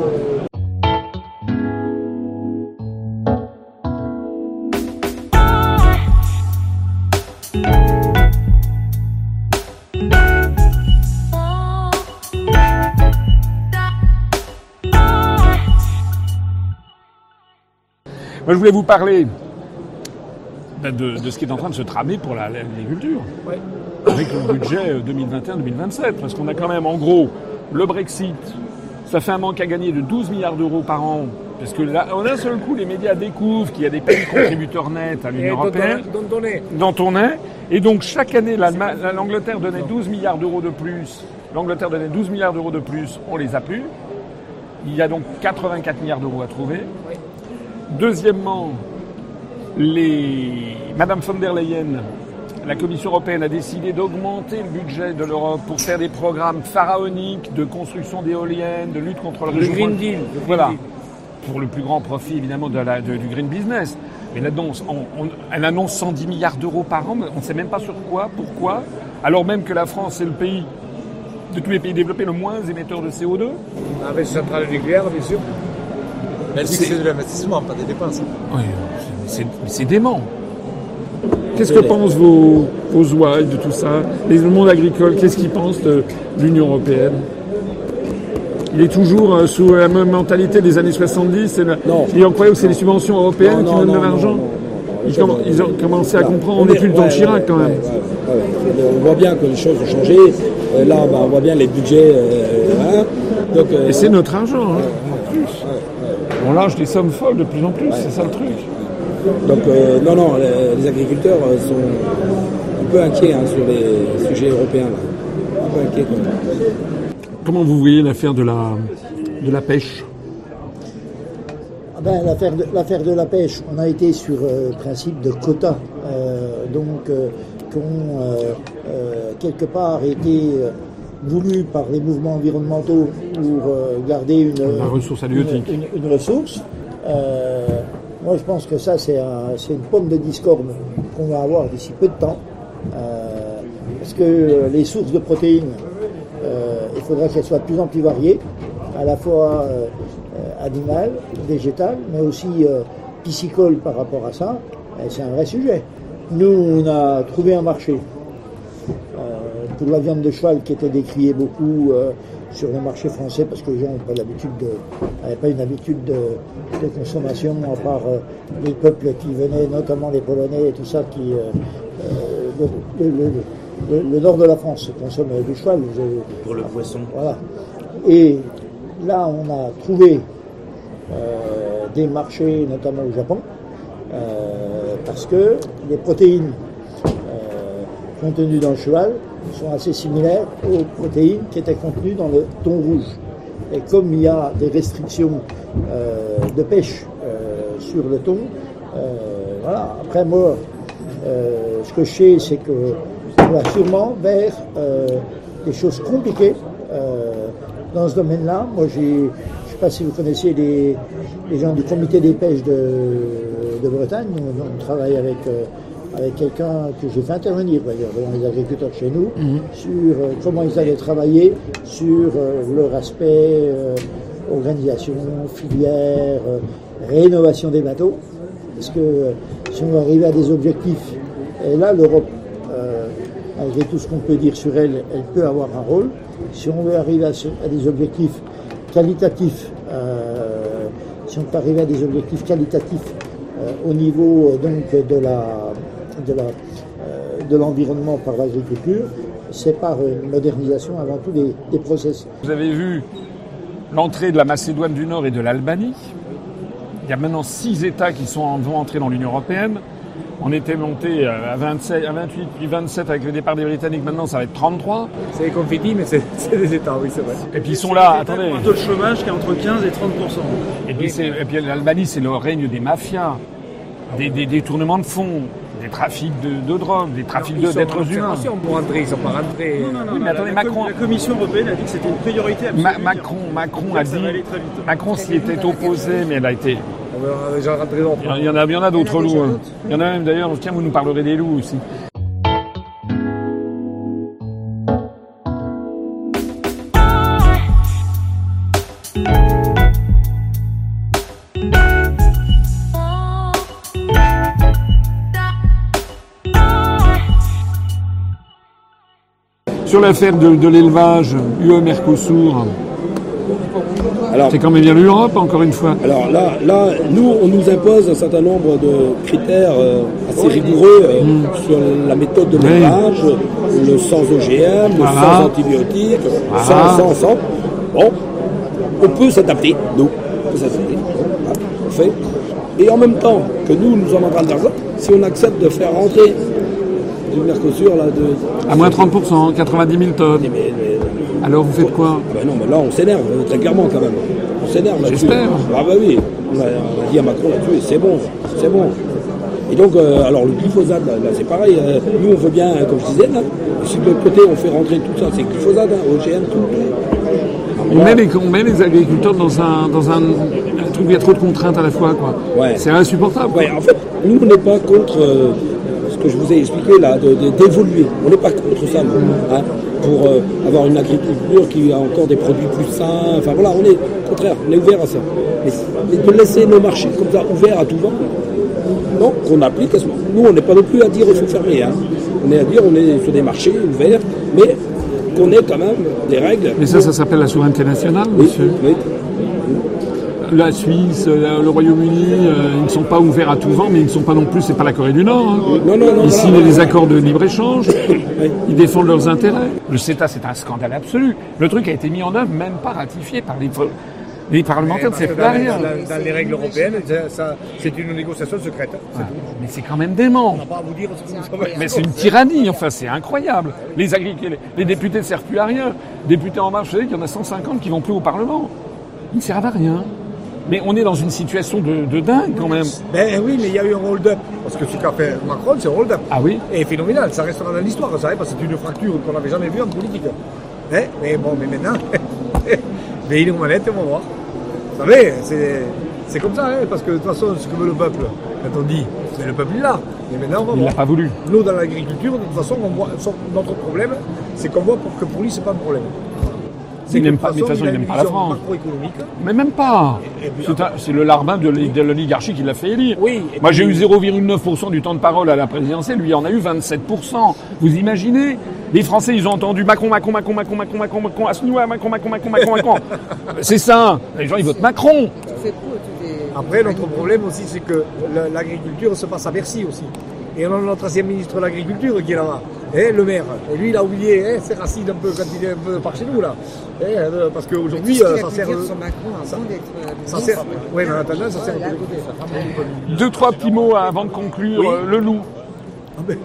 Moi, je voulais vous parler de, de ce qui est en train de se tramer pour la- l'agriculture. Avec le budget euh, 2021-2027. Parce qu'on a quand même, en gros, le Brexit, ça fait un manque à gagner de 12 milliards d'euros par an, Parce que là, en un seul coup, les médias découvrent qu'il y a des pays contributeurs nets à l'Union européenne, on, dont on est. dont on est. Et donc, chaque année, l'Angleterre donnait 12 milliards d'euros de plus. L'Angleterre donnait 12 milliards d'euros de plus, on les a plus. Il y a donc 84 milliards d'euros à trouver. Deuxièmement, les... Madame von der Leyen, la Commission européenne a décidé d'augmenter le budget de l'Europe pour faire des programmes pharaoniques de construction d'éoliennes, de lutte contre le, Le réchauffement. Green Deal, le Green voilà. Deal. Pour le plus grand profit, évidemment, de la- de- du green business. Mais là-dedans, on- on- elle annonce 110 milliards d'euros par an, mais on ne sait même pas sur quoi, pourquoi. Alors même que la France est le pays, de tous les pays développés, le moins émetteur de CO2. Avec cette centrale nucléaire, bien sûr. Que c'est de l'investissement, pas des dépenses. Oui, c'est c'est dément. Qu'est-ce que pensent vos, vos ouailles de tout ça? Les- Le monde agricole, qu'est-ce qu'ils pensent de l'Union européenne? Il est toujours euh, sous la même mentalité des années 70 c'est la- Non. Il croyait que c'est les subventions européennes Non, qui donnent de non, l'argent non, non, non. ils, ont commencé à comprendre, on n'est plus le temps de Chirac quand même. Ouais, ouais, ouais. On voit bien que les choses ont changé. Euh, là, bah, on voit bien les budgets. euh, voilà. Donc, euh, Et c'est notre argent, hein, en plus. On lâche des sommes folles de plus en plus, c'est ça le truc. Donc euh, non, non, les, les agriculteurs euh, sont un peu inquiets hein, sur les sujets européens. Là. Un peu inquiets. quand même. Comment vous voyez l'affaire de la, de la pêche? Ah ben, l'affaire de, l'affaire de la pêche, on a été sur euh, le principe de quotas, euh, donc euh, qui ont euh, euh, quelque part été euh, voulus par les mouvements environnementaux pour euh, garder une, La ressource halieutique. une, une- une ressource. Euh, moi, je pense que ça, c'est un- une pomme de discorde qu'on va avoir d'ici peu de temps, euh, parce que euh, les sources de protéines, euh, il faudra qu'elles soient de plus en plus variées, à la fois animales, végétales, mais aussi piscicoles par rapport à ça. C'est un vrai sujet. Nous, on a trouvé un marché pour la viande de cheval qui était décriée beaucoup sur le marché français parce que les gens n'ont pas l'habitude de, n'avaient pas une habitude de, de consommation à part euh, les peuples qui venaient, notamment les Polonais et tout ça, qui euh, euh, le, le- le- le- le nord de la France consomme du cheval. Pour le poisson. voilà. Et là, on a trouvé euh, des marchés, notamment au Japon, parce que les protéines contenues dans le cheval sont assez similaires aux protéines qui étaient contenues dans le thon rouge. Et comme il y a des restrictions euh, de pêche euh, sur le thon, euh, voilà. Après, moi, ce que je sais, c'est que on va sûrement vers des choses compliquées dans ce domaine-là. Moi, je ne sais pas si vous connaissez les, gens du comité des pêches de, de Bretagne. On travaille avec, avec quelqu'un que j'ai fait intervenir d'ailleurs devant les agriculteurs chez nous sur euh, comment ils allaient travailler sur euh, leur aspect euh, organisation, filière, rénovation des bateaux. Parce que si on veut arriver à des objectifs, et là l'Europe, euh, malgré tout ce qu'on peut dire sur elle, elle peut avoir un rôle. Si on veut arriver à, des objectifs qualitatifs, euh, si on peut arriver à des objectifs qualitatifs euh, au niveau donc de la de euh, de l'environnement par l'agriculture, c'est par une modernisation avant tout des, des process. Vous avez vu l'entrée de la Macédoine du Nord et de l'Albanie. Il y a maintenant six États qui sont, vont entrer dans l'Union européenne. On était monté à 27, à 28, puis 27 avec le départ des Britanniques. Maintenant, ça va être 33. C'est des confettis, mais c'est des États, oui, c'est vrai. Et puis ils sont là. Attendez. Un taux de chômage qui est entre 15 et 30 Et puis, c'est- et puis l'Albanie, c'est le règne des mafias, des, des détournements de fonds, des trafics de, de drogue, des trafics de- d'êtres humains. pour rentrer, ils sont pas rentrés. Non, non, non, Oui, mais la- attendez, la, Macron- la Commission européenne a dit que c'était une priorité absolue. Ma- Macron, Macron a dit. vite. Macron s'y était opposé, mais elle a été. On va déjà rentrer dans Il y en- il y en a, il y en a d'autres loups. hein. Il y en a même d'ailleurs. Tiens, vous nous parlerez des loups aussi. Sur l'affaire de, de l'élevage UE-Mercosur, c'est quand même bien l'Europe, encore une fois. Alors là, là, nous, on nous impose un certain nombre de critères euh, assez rigoureux euh, sur la méthode de Oui. l'élevage, le sans OGM, le Voilà. sans antibiotiques, Voilà. sans, sans, sans. Bon, on peut s'adapter, nous. On peut s'adapter. Et en même temps que nous, nous en avons de l'argent, si on accepte de faire rentrer du Mercosur là, de, À moins 30%, 90 000 tonnes. mais- mais- Alors vous faites quoi? Ah ben non, mais là, on s'énerve, euh, très clairement, quand même. On s'énerve là-dessus. J'espère. Ah bah oui, on a, on a dit à Macron là-dessus, c'est bon, c'est bon. Et donc, euh, alors le glyphosate, là, là, c'est pareil. euh, nous, on veut bien, comme je disais, là, si de l'autre côté, on fait rentrer tout ça, c'est glyphosate, hein, OGM, tout. Ah, On met, les, on met les agriculteurs dans un, dans un, un truc où il y a trop de contraintes à la fois. quoi. Ouais. C'est insupportable. Ouais, en fait, nous, on n'est pas contre euh, que je vous ai expliqué là, d'évoluer. On n'est pas contre ça, hein, pour euh, avoir une agriculture qui a encore des produits plus sains. Enfin voilà, on est au contraire, on est ouvert à ça. Mais, de laisser nos marchés comme ça ouverts à tout vent, non, qu'on applique. à ce- Nous, on n'est pas non plus à dire il faut fermer. Hein. On est à dire on est sur des marchés ouverts, mais qu'on ait quand même des règles. Mais ça, ça s'appelle la souveraineté nationale, Oui, monsieur. oui. La Suisse, le Royaume-Uni, euh, ils ne sont pas ouverts à tout vent, mais ils ne sont pas non plus, c'est pas la Corée du Nord. hein. Non, non, non, Ils voilà, signent des accords de libre-échange, ils défendent leurs intérêts. Le CETA, c'est un scandale absolu. Le truc a été mis en œuvre, même pas ratifié par les, les parlementaires cette dans, rien. dans- les règles européennes, c'est une négociation secrète. hein, c'est tout. Mais c'est quand même dément. On n'a pas à vous dire ce que vous savez. Mais c'est une tyrannie, enfin c'est incroyable. Les, agricul- les, les députés ne servent plus à rien. Députés en marche, vous savez qu'il y en a 150 qui vont plus au Parlement. Ils ne servent à rien. Mais on est dans une situation de, de dingue quand même. Ben oui, mais il y a eu un hold-up. Parce que ce qu'a fait Macron, c'est un hold-up. Ah oui Et phénoménal, ça restera dans l'histoire, vous savez, parce que c'est une fracture qu'on n'avait jamais vue en politique. Hein mais bon, mais maintenant, mais il est aux manettes, on va voir. Vous savez, c'est, comme ça, hein, parce que de toute façon, ce que veut le peuple, quand on dit, mais le peuple est là. Mais maintenant, on va Il voir. l'a pas voulu. Nous, dans l'agriculture, de toute façon, on voit, notre problème, c'est qu'on voit que pour lui, c'est pas un problème. C'est Il n'aime pas- de toute façon, il n'aime pas la France. Mais même pas. C'est un- C'est le larbin de l'oligarchie qui l'a fait élire. Oui, Moi j'ai eu 0,9% du temps de parole à la présidentielle, lui il en a eu 27%. Vous imaginez Les Français ils ont entendu Macron, Macron, Macron, Macron, Macron, Macron, Macron, Macron, Macron, Macron, Macron, Macron. C'est ça. Les gens ils votent Macron. Après, notre problème aussi, c'est que la- l'agriculture se passe à Bercy aussi. Et on a notre ancien ministre de l'Agriculture qui est là-bas, hein, le maire. Et lui, il a oublié hein, ses racines un peu quand il est un peu par chez nous, là. Hein, euh, parce qu'aujourd'hui, euh, a ça sert. euh, sur Macron avant d'être Ça sert. Oui, mais en attendant, ça sert. Deux, trois petits mots avant de conclure. Oui. Euh, Le loup. Ah ben,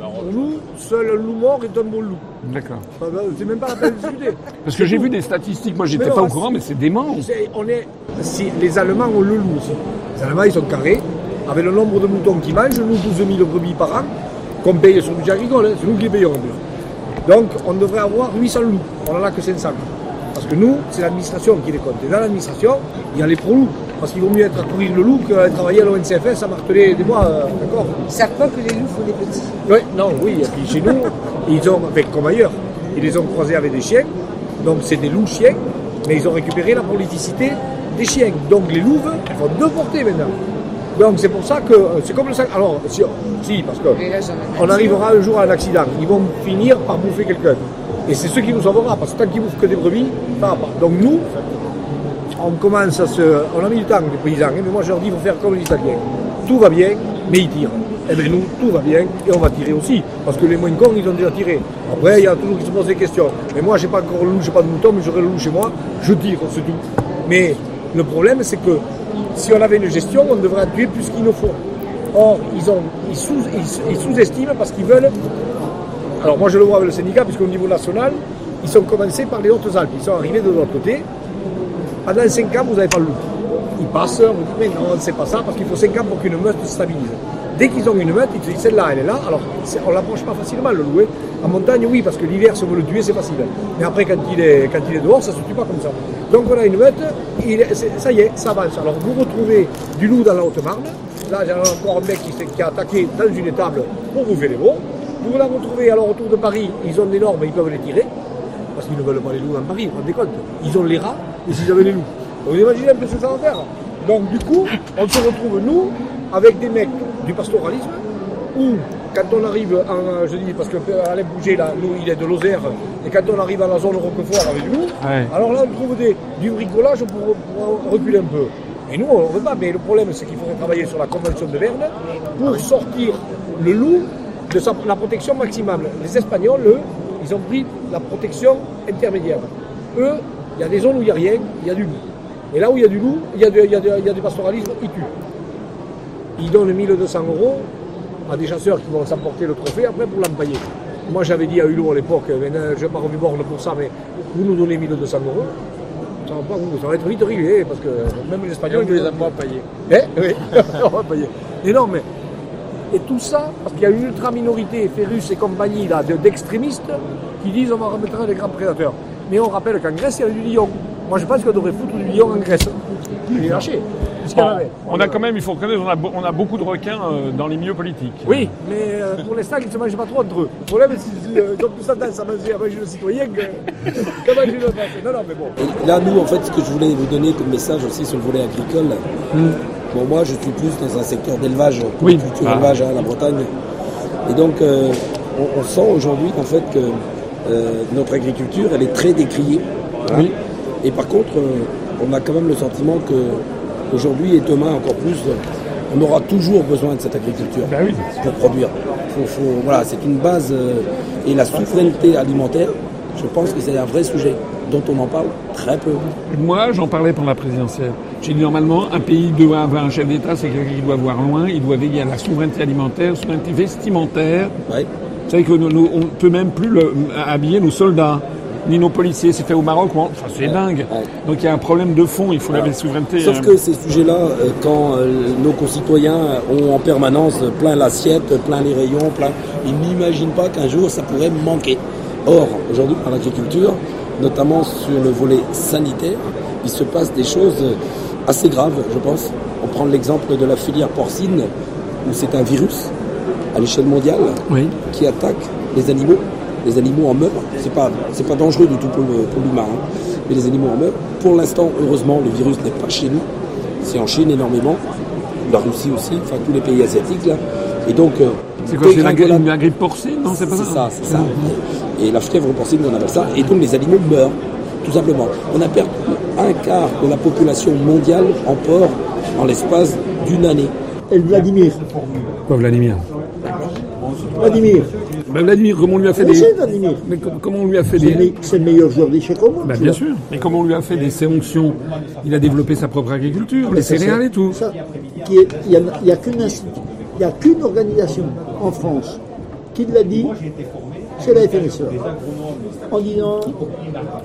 Pour nous, seul un loup mort est un bon loup. D'accord. Ben, C'est même pas la peine de discuter. Parce que j'ai vu des statistiques, moi j'étais pas au courant, mais c'est dément. On est, si les Allemands ont le loup aussi. Les Allemands, ils sont carrés. Avec le nombre de moutons qu'ils mangent, nous, 12 000 brebis par an, qu'on paye sur le budget agricole, hein, c'est nous qui les payons en plus. Donc, on devrait avoir 800 loups. On n'en a que 500. Parce que nous, c'est l'administration qui les compte. Et dans l'administration, il y a les pro-loups. Parce qu'il vaut mieux être à courir le loup qu'à travailler à l'ONCFS à marteler des bois, euh, d'accord savent pas que les loups font des petits. oui, non, oui. Et puis chez nous, ils ont, comme ailleurs, ils les ont croisés avec des chiens. Donc c'est des loups chiens, mais ils ont récupéré la politicité des chiens. Donc les louves font deux portées maintenant. Donc c'est pour ça que euh, c'est comme le sac. Alors, si, si parce que là, on arrivera un jour à un accident. Ils vont finir par bouffer quelqu'un. Et c'est ce qui nous sauvera, parce que tant qu'ils bouffent que des brebis, ça va pas. Donc nous, on commence à se. On a mis du temps, les paysans, hein, mais moi je leur dis il faut faire comme les Italiens. Tout va bien, mais ils tirent. Eh bien nous, tout va bien, et on va tirer aussi. Parce que les moins cons, ils ont déjà tiré. Après, il y a toujours qui se posent des questions. Mais moi, j'ai pas encore le loup, j'ai pas de mouton, mais j'aurai le loup chez moi, je tire, c'est tout. Mais le problème, c'est que si on avait une gestion, on devrait tuer plus qu'il nous faut. Or, ils, ont, ils, sous, ils sous-estiment parce qu'ils veulent alors moi je le vois avec le syndicat, puisqu'au niveau national, ils sont commencés par les Hautes-Alpes. Ils sont arrivés de l'autre côté. Pendant 5 ans, vous n'avez pas le loup. Ils passent, on dit mais non, c'est pas ça, parce qu'il faut 5 ans pour qu'une meute se stabilise. Dès qu'ils ont une meute, ils disent celle-là, elle est là. Alors on l'approche pas facilement le loup. hein. En montagne, oui, parce que l'hiver, si on veut le tuer, c'est facile. Mais après, quand il, est, quand il est dehors, ça se tue pas comme ça. Donc on a une meute, ça y est, ça avance. Alors vous retrouvez du loup dans la Haute-Marne. Là, j'ai encore un mec qui, qui a attaqué dans une étable pour bouffer les veaux. Vous la retrouvez alors autour de Paris, ils ont des normes, ils peuvent les tirer. Parce qu'ils ne veulent pas les loups dans Paris, vous vous rendez compte Ils ont les rats, et s'ils avaient les loups. Vous imaginez un peu ce que ça va faire Donc du coup, on se retrouve, nous, avec des mecs du pastoralisme, où quand on arrive, en, je dis, parce que Alain Bouger, là, nous, il est de Lozère, et quand on arrive à la zone Roquefort avec nous, Ouais. alors là, on trouve des, du bricolage pour, pour reculer un peu. Et nous, on ne veut pas, mais le problème, c'est qu'il faudrait travailler sur la convention de Berne pour sortir le loup de sa- la protection maximale. Les Espagnols, eux, ils ont pris la protection intermédiaire. Eux, il y a des zones où il n'y a rien, il y a du loup. Et là où il y a du loup, il y a, de- il y a de- il y a du pastoralisme, ils tuent. Ils donnent 1200 euros à des chasseurs qui vont s'emporter le trophée après pour l'empailler. Moi j'avais dit à Hulot à l'époque, je n'ai pas revu borne pour ça, mais vous nous donnez 1200 euros, ça va, pas, vous, ça va être vite réglé, parce que même les Espagnols, ils ne les ont pas payés. Eh oui, on va payer. Et non, mais et tout ça, parce qu'il y a une ultra-minorité, Férus et compagnie, là, de- d'extrémistes, qui disent on va remettre des grands prédateurs. Mais on rappelle qu'en Grèce, il y a du lion. Moi, je pense qu'on devrait foutre du lion en Grèce. Il est lâché. Bon, on a quand même, il faut reconnaître, on a, on a beaucoup de requins euh, dans les milieux politiques. Oui, mais euh, pour l'instant, ils ne se mangent pas trop entre eux. Le problème, c'est qu'ils ont plus tendance à manger, à manger le citoyen que, que manger le. Non, non, mais bon. Et là, nous, en fait, ce que je voulais vous donner comme message aussi sur le volet agricole, bon, moi, je suis plus dans un secteur d'élevage, Oui. culture Ah. élevage à la Bretagne. Et donc, euh, on, on sent aujourd'hui, en fait, que euh, notre agriculture, elle est très décriée. Voilà. Oui. Et par contre, euh, on a quand même le sentiment que aujourd'hui et demain encore plus, on aura toujours besoin de cette agriculture Ben oui. pour produire. Faut- faut- voilà, c'est une base et la souveraineté alimentaire, je pense que c'est un vrai sujet dont on en parle très peu. Moi, j'en parlais pendant la présidentielle. J'ai dit normalement, un pays doit avoir un chef d'État, c'est quelqu'un qui doit voir loin, il doit veiller à la souveraineté alimentaire, souveraineté vestimentaire. Ouais. Vous savez que nous, nous- on ne peut même plus le- habiller nos soldats, ni nos policiers. C'est fait au Maroc, en- enfin, c'est dingue. ouais. Donc il y a un problème de fond, il faut la souveraineté. Sauf euh, que ces sujets-là, euh, quand euh, nos concitoyens ont en permanence plein l'assiette, plein les rayons, plein, ils n'imaginent pas qu'un jour ça pourrait manquer. Or, aujourd'hui, dans l'agriculture, notamment sur le volet sanitaire, il se passe des choses assez graves, je pense. On prend l'exemple de la filière porcine, où c'est un virus à l'échelle mondiale Oui. qui attaque les animaux. Les animaux en meurent. C'est pas, c'est pas dangereux du tout pour l'humain, hein. mais les animaux en meurent. Pour l'instant, heureusement, le virus n'est pas chez nous. C'est en Chine énormément, la Russie aussi, enfin tous les pays asiatiques là. Et donc, euh, C'est quoi C'est la, la grippe porcine Non, c'est pas c'est ça ça, c'est ça. Et la fièvre porcine, on appelle ça. Et donc les animaux meurent, tout simplement. On a perdu un quart de la population mondiale en porc en l'espace d'une année. Et Vladimir. Quoi, Vladimir Vladimir. Ben, Vladimir, comment on lui a fait des. Vladimir. Mais com- comment on lui a fait C'est des. c'est le meilleur joueur d'échecs au monde. Ben, bien vois. sûr. Mais comment on lui a fait des sanctions Il a développé sa propre agriculture, les céréales et tout. ça, Il n'y a, il y a qu'une il y a qu'une organisation en France qui l'a dit, c'est la FNSEA. En disant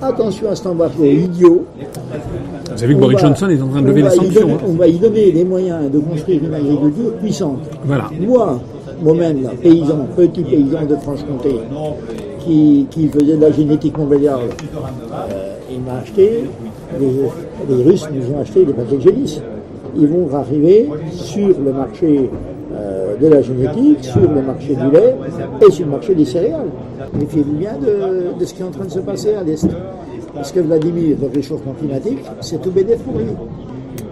attention à cet embargo idiot. Vous avez vu que Boris Johnson est en train de lever sanctions. donner- hein. On va y donner les moyens de construire une agriculture puissante. Voilà. Moi, moi-même, paysan, petit paysan de Franche-Comté, qui, qui faisait de la génétique montbéliarde, euh, il m'a acheté, les, les Russes nous ont acheté des paquets de gélis. Ils vont arriver sur le marché de la génétique, sur le marché du lait et sur le marché des céréales. Méfiez-vous bien de, de ce qui est en train de se passer à l'Est. Parce que Vladimir, le réchauffement climatique, c'est tout bénéf pour lui.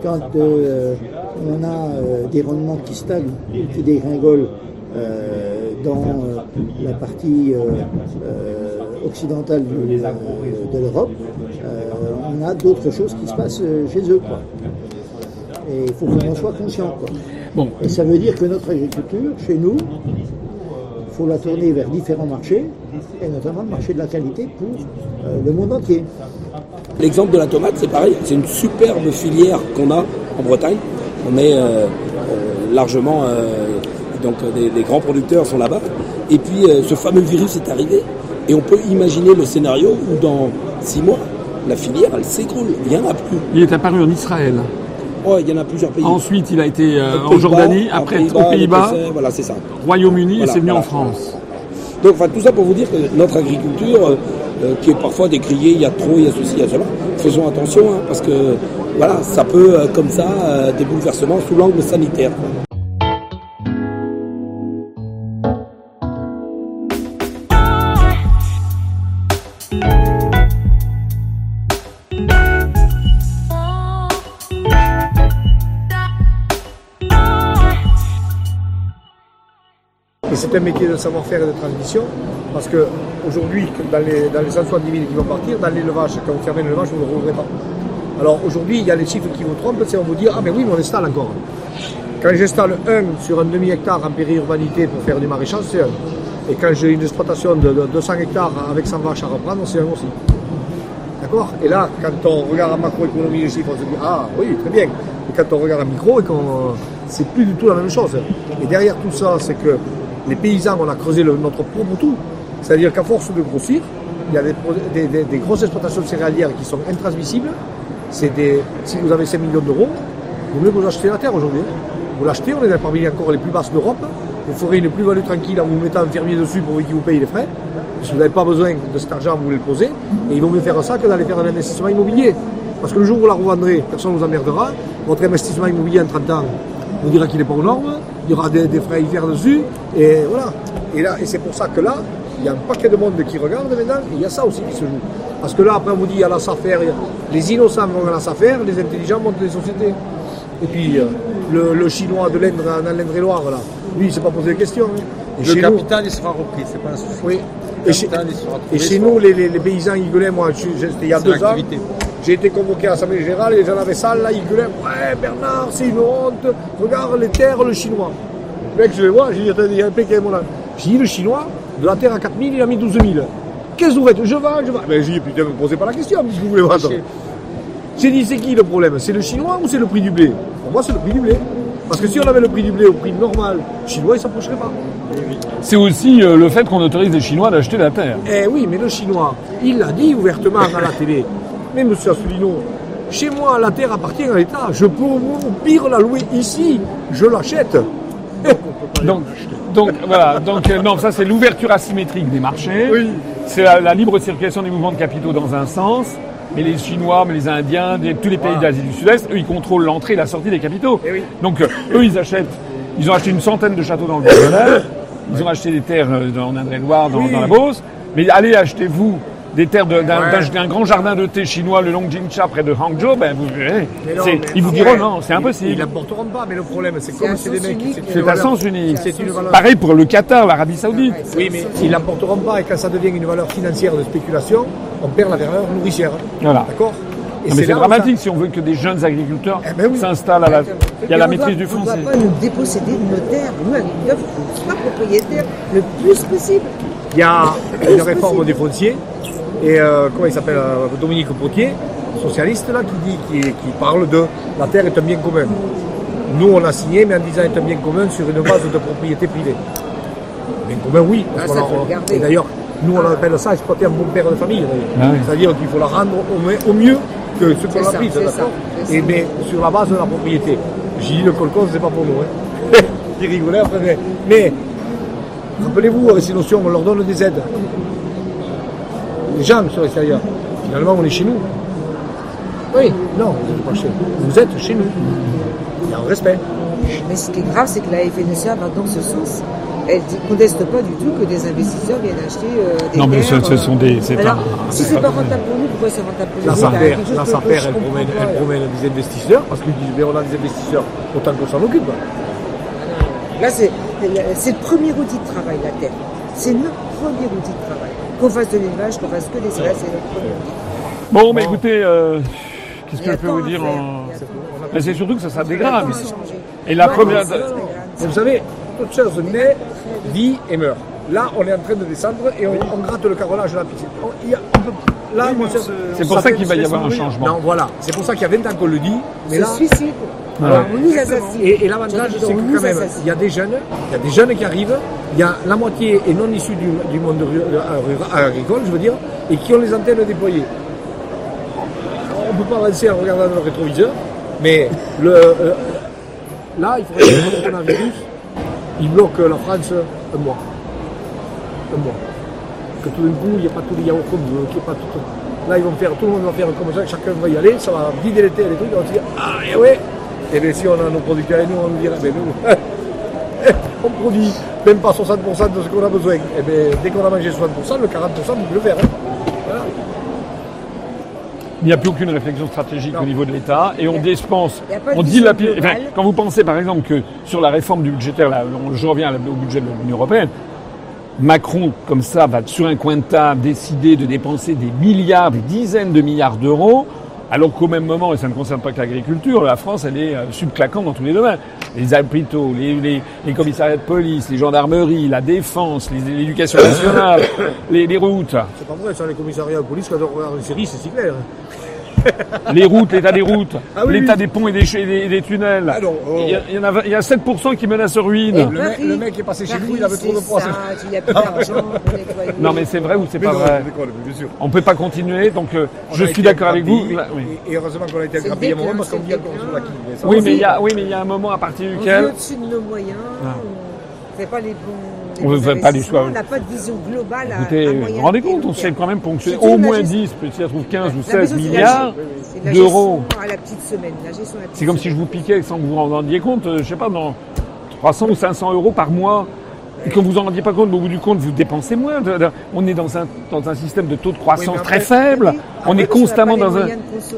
Quand euh, on a euh, des rendements qui stagnent ou qui dégringolent euh, dans la partie occidentale de l'Europe, on a d'autres choses qui se passent chez eux. Quoi. Et il faut qu'on en soit conscient. Quoi. Bon, Et ça veut dire que notre agriculture, chez nous, il faut la tourner vers différents marchés, et notamment le marché de la qualité pour euh, le monde entier. L'exemple de la tomate, c'est pareil. C'est une superbe filière qu'on a en Bretagne. On est euh, euh, largement, euh, donc des, des grands producteurs sont là-bas. Et puis euh, ce fameux virus est arrivé. Et on peut imaginer le scénario où dans six mois, la filière, elle s'écroule. Il n'y en a plus. il est apparu en Israël. Oh, il y en a plusieurs pays. Ensuite, il a été euh, en Jordanie, après aux Pays-Bas, Voilà, c'est ça. Royaume-Uni, Voilà, et c'est venu voilà. en France. Donc, enfin, tout ça pour vous dire que notre agriculture, euh, euh, qui est parfois décriée, il y a trop, il y a ceci, il y a cela, faisons attention, hein, parce que voilà, ça peut, euh, comme ça, des bouleversements sous l'angle sanitaire. quoi. C'est un métier de savoir-faire et de transmission, parce que aujourd'hui, dans les, dans les 170 000 qui vont partir, dans l'élevage, quand vous fermez l'élevage, vous ne le rouvrez pas. Alors aujourd'hui, il y a les chiffres qui vous trompent, c'est on vous dit, ah mais oui, mais on installe encore. Quand j'installe un sur un demi-hectare en périurbanité pour faire du maraîchage, c'est un. Et quand j'ai une exploitation de, de 200 hectares avec 100 vaches à reprendre, c'est un aussi. D'accord? Et là, quand on regarde en macroéconomie les chiffres, on se dit Ah oui, très bien. Et quand on regarde en micro, c'est plus du tout la même chose. Et derrière tout ça, c'est que les paysans, on a creusé notre propre tout. C'est-à-dire qu'à force de grossir, il y a des, grosses exploitations céréalières qui sont intransmissibles. Si vous avez 5 millions d'euros, vaut mieux que vous achetez la terre aujourd'hui. hein. Vous l'achetez, on est parmi encore les plus basses d'Europe. Vous ferez une plus-value tranquille en vous mettant un fermier dessus pour qu'il vous paye les frais. Que vous n'avez pas besoin de cet argent, vous voulez le poser. Et il vaut mieux faire ça que d'aller faire un investissement immobilier. Parce que le jour où vous la revendrez, personne ne vous emmerdera. Votre investissement immobilier en 30 ans vous dira qu'il n'est pas aux normes. Il y aura des, des frais hivers dessus. Et voilà. Et, là, et c'est pour ça que là, il y a un paquet de monde qui regarde maintenant. Et il y a ça aussi qui se joue. Parce que là, après, on vous dit, il y a la SAFER. Les innocents vont à la SAFER, les intelligents montent les sociétés. Et puis, euh, le, le chinois de l'Indre, dans l'Indre-et-Loire, là, lui, il ne s'est pas posé de questions. hein. Et Le nous- capital, il sera repris, c'est pas un souci. oui. Et chez, et nous, les, les- les paysans, ils gueulaient, moi, je- il y a deux ans. J'ai été convoqué à l'Assemblée Générale, les gens avaient ça, là, ils gueulaient, ouais, Bernard, c'est une honte, regarde les terres, le chinois. Le mec, je vais voir, j'ai dit, attendez, il y a un mec qui est mon âge. J'ai dit, le chinois, de la terre à 4000, il a mis 12 000. Qu'est-ce que vous faites? Je vends, je vends. Ben, j'ai dit, putain, ne me posez pas la question, qu'est-ce que vous voulez vendre J'ai dit, c'est qui le problème? C'est le chinois ou c'est le prix du blé? Pour moi, c'est le prix du blé. Parce que si on avait le prix du blé au prix normal, chinois, il ne s'approcherait pas. C'est aussi euh, le fait qu'on autorise les Chinois d'acheter la terre. Eh oui, mais le chinois, il l'a dit ouvertement à la télé. Mais monsieur Asselineau, chez moi, la terre appartient à l'État. Je peux au pire la louer ici. Je l'achète. Donc, donc voilà, donc euh, non, ça c'est l'ouverture asymétrique des marchés. Oui. C'est la, la libre circulation des mouvements de capitaux dans un sens. Mais les Chinois, mais les Indiens, tous les pays d'Asie du Sud-Est, eux, ils contrôlent l'entrée et la sortie des capitaux. Eh oui. Donc, euh, eux, ils achètent, ils ont acheté une centaine de châteaux dans le Beaujolais, ils ont acheté des terres euh, dans Indre-et-Loire, dans, Oui. dans la Beauce, mais allez acheter, vous, des terres de- d'un Ouais. d'un- d'un grand jardin de thé chinois, le Longjingcha, près de Hangzhou, ben, vous verrez. Mais non, c'est- mais Ils vous diront non, c'est impossible. Ils n'apporteront pas, mais le problème, c'est C'est comme c'est des mecs. C'est un valeur- sens unique. C'est une valeur. Pareil pour le Qatar, l'Arabie Saoudite. Oui, mais ils l'apporteront pas et quand ça devient une valeur financière de spéculation, on perd la valeur nourricière. Voilà. D'accord c'est dramatique si on veut que des jeunes agriculteurs Eh ben oui. s'installent à la. Il y a la maîtrise doit- du On ne foncier. doit pas nous déposséder de nos terres. Nous, agriculteurs, il faut propriétaires le plus possible. Il y a une réforme des fonciers et euh, comment il s'appelle euh, Dominique Potier, socialiste là, qui dit, qui, qui parle de la terre est un bien commun. Nous on a signé, mais en disant est un bien commun sur une base de propriété privée. Bien commun, oui. Ah, et d'ailleurs, nous on appelle ça exploiter un bon père de famille. Ah oui. C'est-à-dire qu'il faut la rendre au, mieux que ce qu'on a ça, pris, d'accord Et mais sur la base de la propriété. J'ai dit le colcon, c'est pas pour nous. Hein. Il rigolait après, mais, mais Rappelez-vous, avec ces notions, on leur donne des aides. Les gens sur l'extérieur. Finalement, on est chez nous. Oui, non, vous n'êtes pas chez nous. Vous êtes chez nous. Il y a un respect. Mais ce qui est grave, c'est que la FNSEA va dans ce sens. Elle ne conteste pas du tout que des investisseurs viennent acheter euh, des Non, mais terres, ce- ce sont des- c'est Alors, un- si c'est c'est pas rentable pour nous, pourquoi c'est rentable pour chose la je elle promène, pas. elle promène des investisseurs parce qu'ils disent, mais on a des investisseurs, autant qu'on s'en occupe. Là, c'est c'est le premier outil de travail, la terre. C'est notre premier outil de travail. Qu'on fasse de l'élevage, qu'on fasse que des céréales, c'est notre premier outil. Bon, mais écoutez, euh, qu'est-ce que je peux vous dire en... tant- Mais c'est surtout que ça sera Il y a dégrade. Et la Ouais, première- vous savez, toute chose naît, vit et meurt. Là, on est en train de descendre et on, on gratte le carrelage de la piscine. On- il y a- on peut- là, c'est- C'est pour ça qu'il va y avoir un changement. Non, voilà. C'est pour ça qu'il y a 20 ans qu'on le dit. Mais là, suicide. Voilà. On nous assassine. Et, et l'avantage, c'est que quand même, il y a des jeunes, il y a des jeunes qui arrivent, il y a la moitié est non issue du, du monde euh, rural- agricole, je veux dire, et qui ont les antennes déployées. On ne peut pas avancer en regardant dans le rétroviseur, mais le, euh, là, il faudrait que le coronavirus, il bloque la France un mois. Un mois. Que tout d'un coup, il n'y a pas tous les yaourts comme vous, qu'il n'y ait pas tout. Là, ils vont faire, tout le monde va faire comme ça, chacun va y aller, ça va vider les terres, les trucs, on va se dire, ah, et ouais, et bien si on a nos producteurs et nous, on nous dirait, ben nous, on produit même pas 60% de ce qu'on a besoin. Et bien, dès qu'on a mangé 60%, le 40%, vous pouvez le faire. hein. Il n'y a plus aucune réflexion stratégique Non. au niveau de l'État et on dépense, on dilapide. globale. Enfin, quand vous pensez par exemple que sur la réforme du budgétaire, là, je reviens au budget de l'Union européenne, Macron, comme ça, va sur un coin de table décider de dépenser des milliards, des dizaines de milliards d'euros, alors qu'au même moment, et ça ne concerne pas que l'agriculture, la France, elle est euh, subclaquante dans tous les domaines. les hôpitaux, les, les, les commissariats de police, les gendarmeries, la défense, l'éducation nationale, les, les routes, C'est pas vrai, ça, les commissariats de police, quand on regarde une série, c'est si clair. les routes, l'état des routes, Ah oui, l'état oui. des ponts et des, ch- et des, et des tunnels. Ah non, oh. il, y a, il y en a, il y a 7% qui menacent ruine. Le mec- le mec est passé chez nous, il avait trop de poids, il a. Non mais c'est vrai ou c'est pas non, vrai bien sûr. On peut pas continuer, donc euh, je a suis d'accord avec vous. oui. Et, heureusement qu'on a été C'est agrabis à un moment parce qu'on c'est déclin. sur la quille. mais ça, Oui, mais il y a, oui, mais il y a un moment à partir duquel au-dessus de nos moyens. Ah. On fait pas les bons. On ne fait pas investissements, On n'a pas de vision globale Écoutez, à vous vous rendez compte, on sait quand même ponctionner au moins gestion- 10, peut-être si ça trouve 15 ou La 16 gestion, c'est la milliards d'euros. à la petite semaine. C'est comme si je vous piquais sans que vous vous en rendiez compte, euh, je sais pas, dans 300 ou 500 euros par mois. Et que vous en rendiez pas compte, mais au bout du compte, vous dépensez moins. On est dans un, dans un système de taux de croissance Oui, très faible. Oui. On est constamment dans un.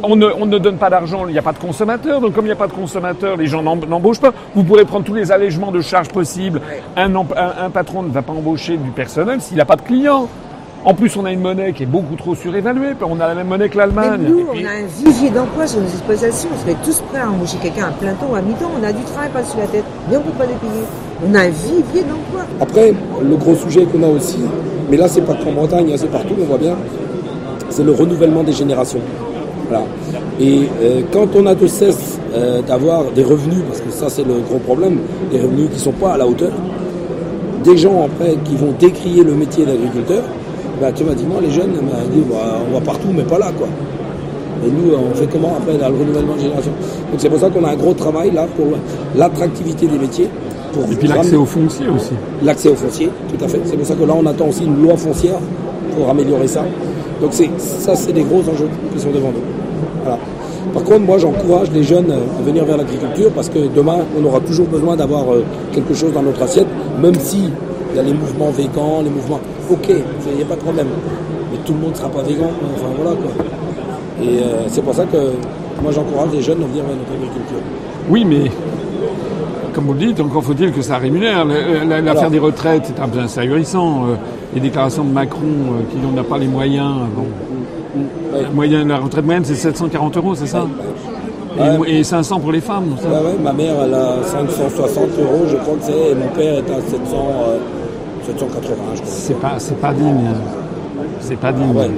On ne, on ne donne pas d'argent, il n'y a pas de consommateurs. Donc, comme il n'y a pas de consommateurs, les gens n'em- n'embauchent pas. Vous pourrez prendre tous les allègements de charges possibles. Un, emp- un, un patron ne va pas embaucher du personnel s'il n'a pas de clients. En plus, on a une monnaie qui est beaucoup trop surévaluée. On a la même monnaie que l'Allemagne. nous, puis- on a un vivier d'emploi sur nos exploitations. On serait tous prêts à embaucher quelqu'un à plein temps ou à mi-temps. On a du travail pas sur la tête, mais on ne peut pas les payer. On a un vivier. Après, le gros sujet qu'on a aussi, mais là c'est pas qu'en Bretagne, hein, c'est partout, on voit bien, c'est le renouvellement des générations. Voilà. Et euh, quand on a de cesse euh, d'avoir des revenus, parce que ça c'est le gros problème, des revenus qui sont pas à la hauteur, des gens après qui vont décrier le métier d'agriculteur, bah, moi les jeunes, disent, bah, on va partout mais pas là quoi. Et nous, on fait comment après dans le renouvellement de génération? Donc c'est pour ça qu'on a un gros travail là pour l'attractivité des métiers. Pour Et puis l'accès au foncier aussi. L'accès au foncier, tout à fait. C'est pour ça que là, on attend aussi une loi foncière pour améliorer ça. Donc ça, c'est des gros enjeux qui sont devant nous. Voilà. Par contre, moi, j'encourage les jeunes euh, à venir vers l'agriculture parce que demain, on aura toujours besoin d'avoir euh, quelque chose dans notre assiette, même si il y a les mouvements végans, les mouvements. Ok, il n'y a pas de problème. Mais tout le monde ne sera pas végan. Enfin voilà quoi. Et euh, c'est pour ça que moi, j'encourage les jeunes à venir vers notre agriculture. Oui, mais comme vous le dites, encore faut-il que ça rémunère. La- L'affaire des retraites, c'est un peu ahurissant. Euh, Les déclarations de Macron euh, qui n'en a pas les moyens. Bon. Ouais. La, moyenne, la retraite moyenne, c'est 740 euros, c'est ça Ouais. et, et 500 pour les femmes. ça. Ouais, ouais, ma mère, elle a 560 euros, je crois que c'est, et mon père est à 700, euh, 780, je crois. C'est pas, c'est pas digne. C'est pas digne. Ouais.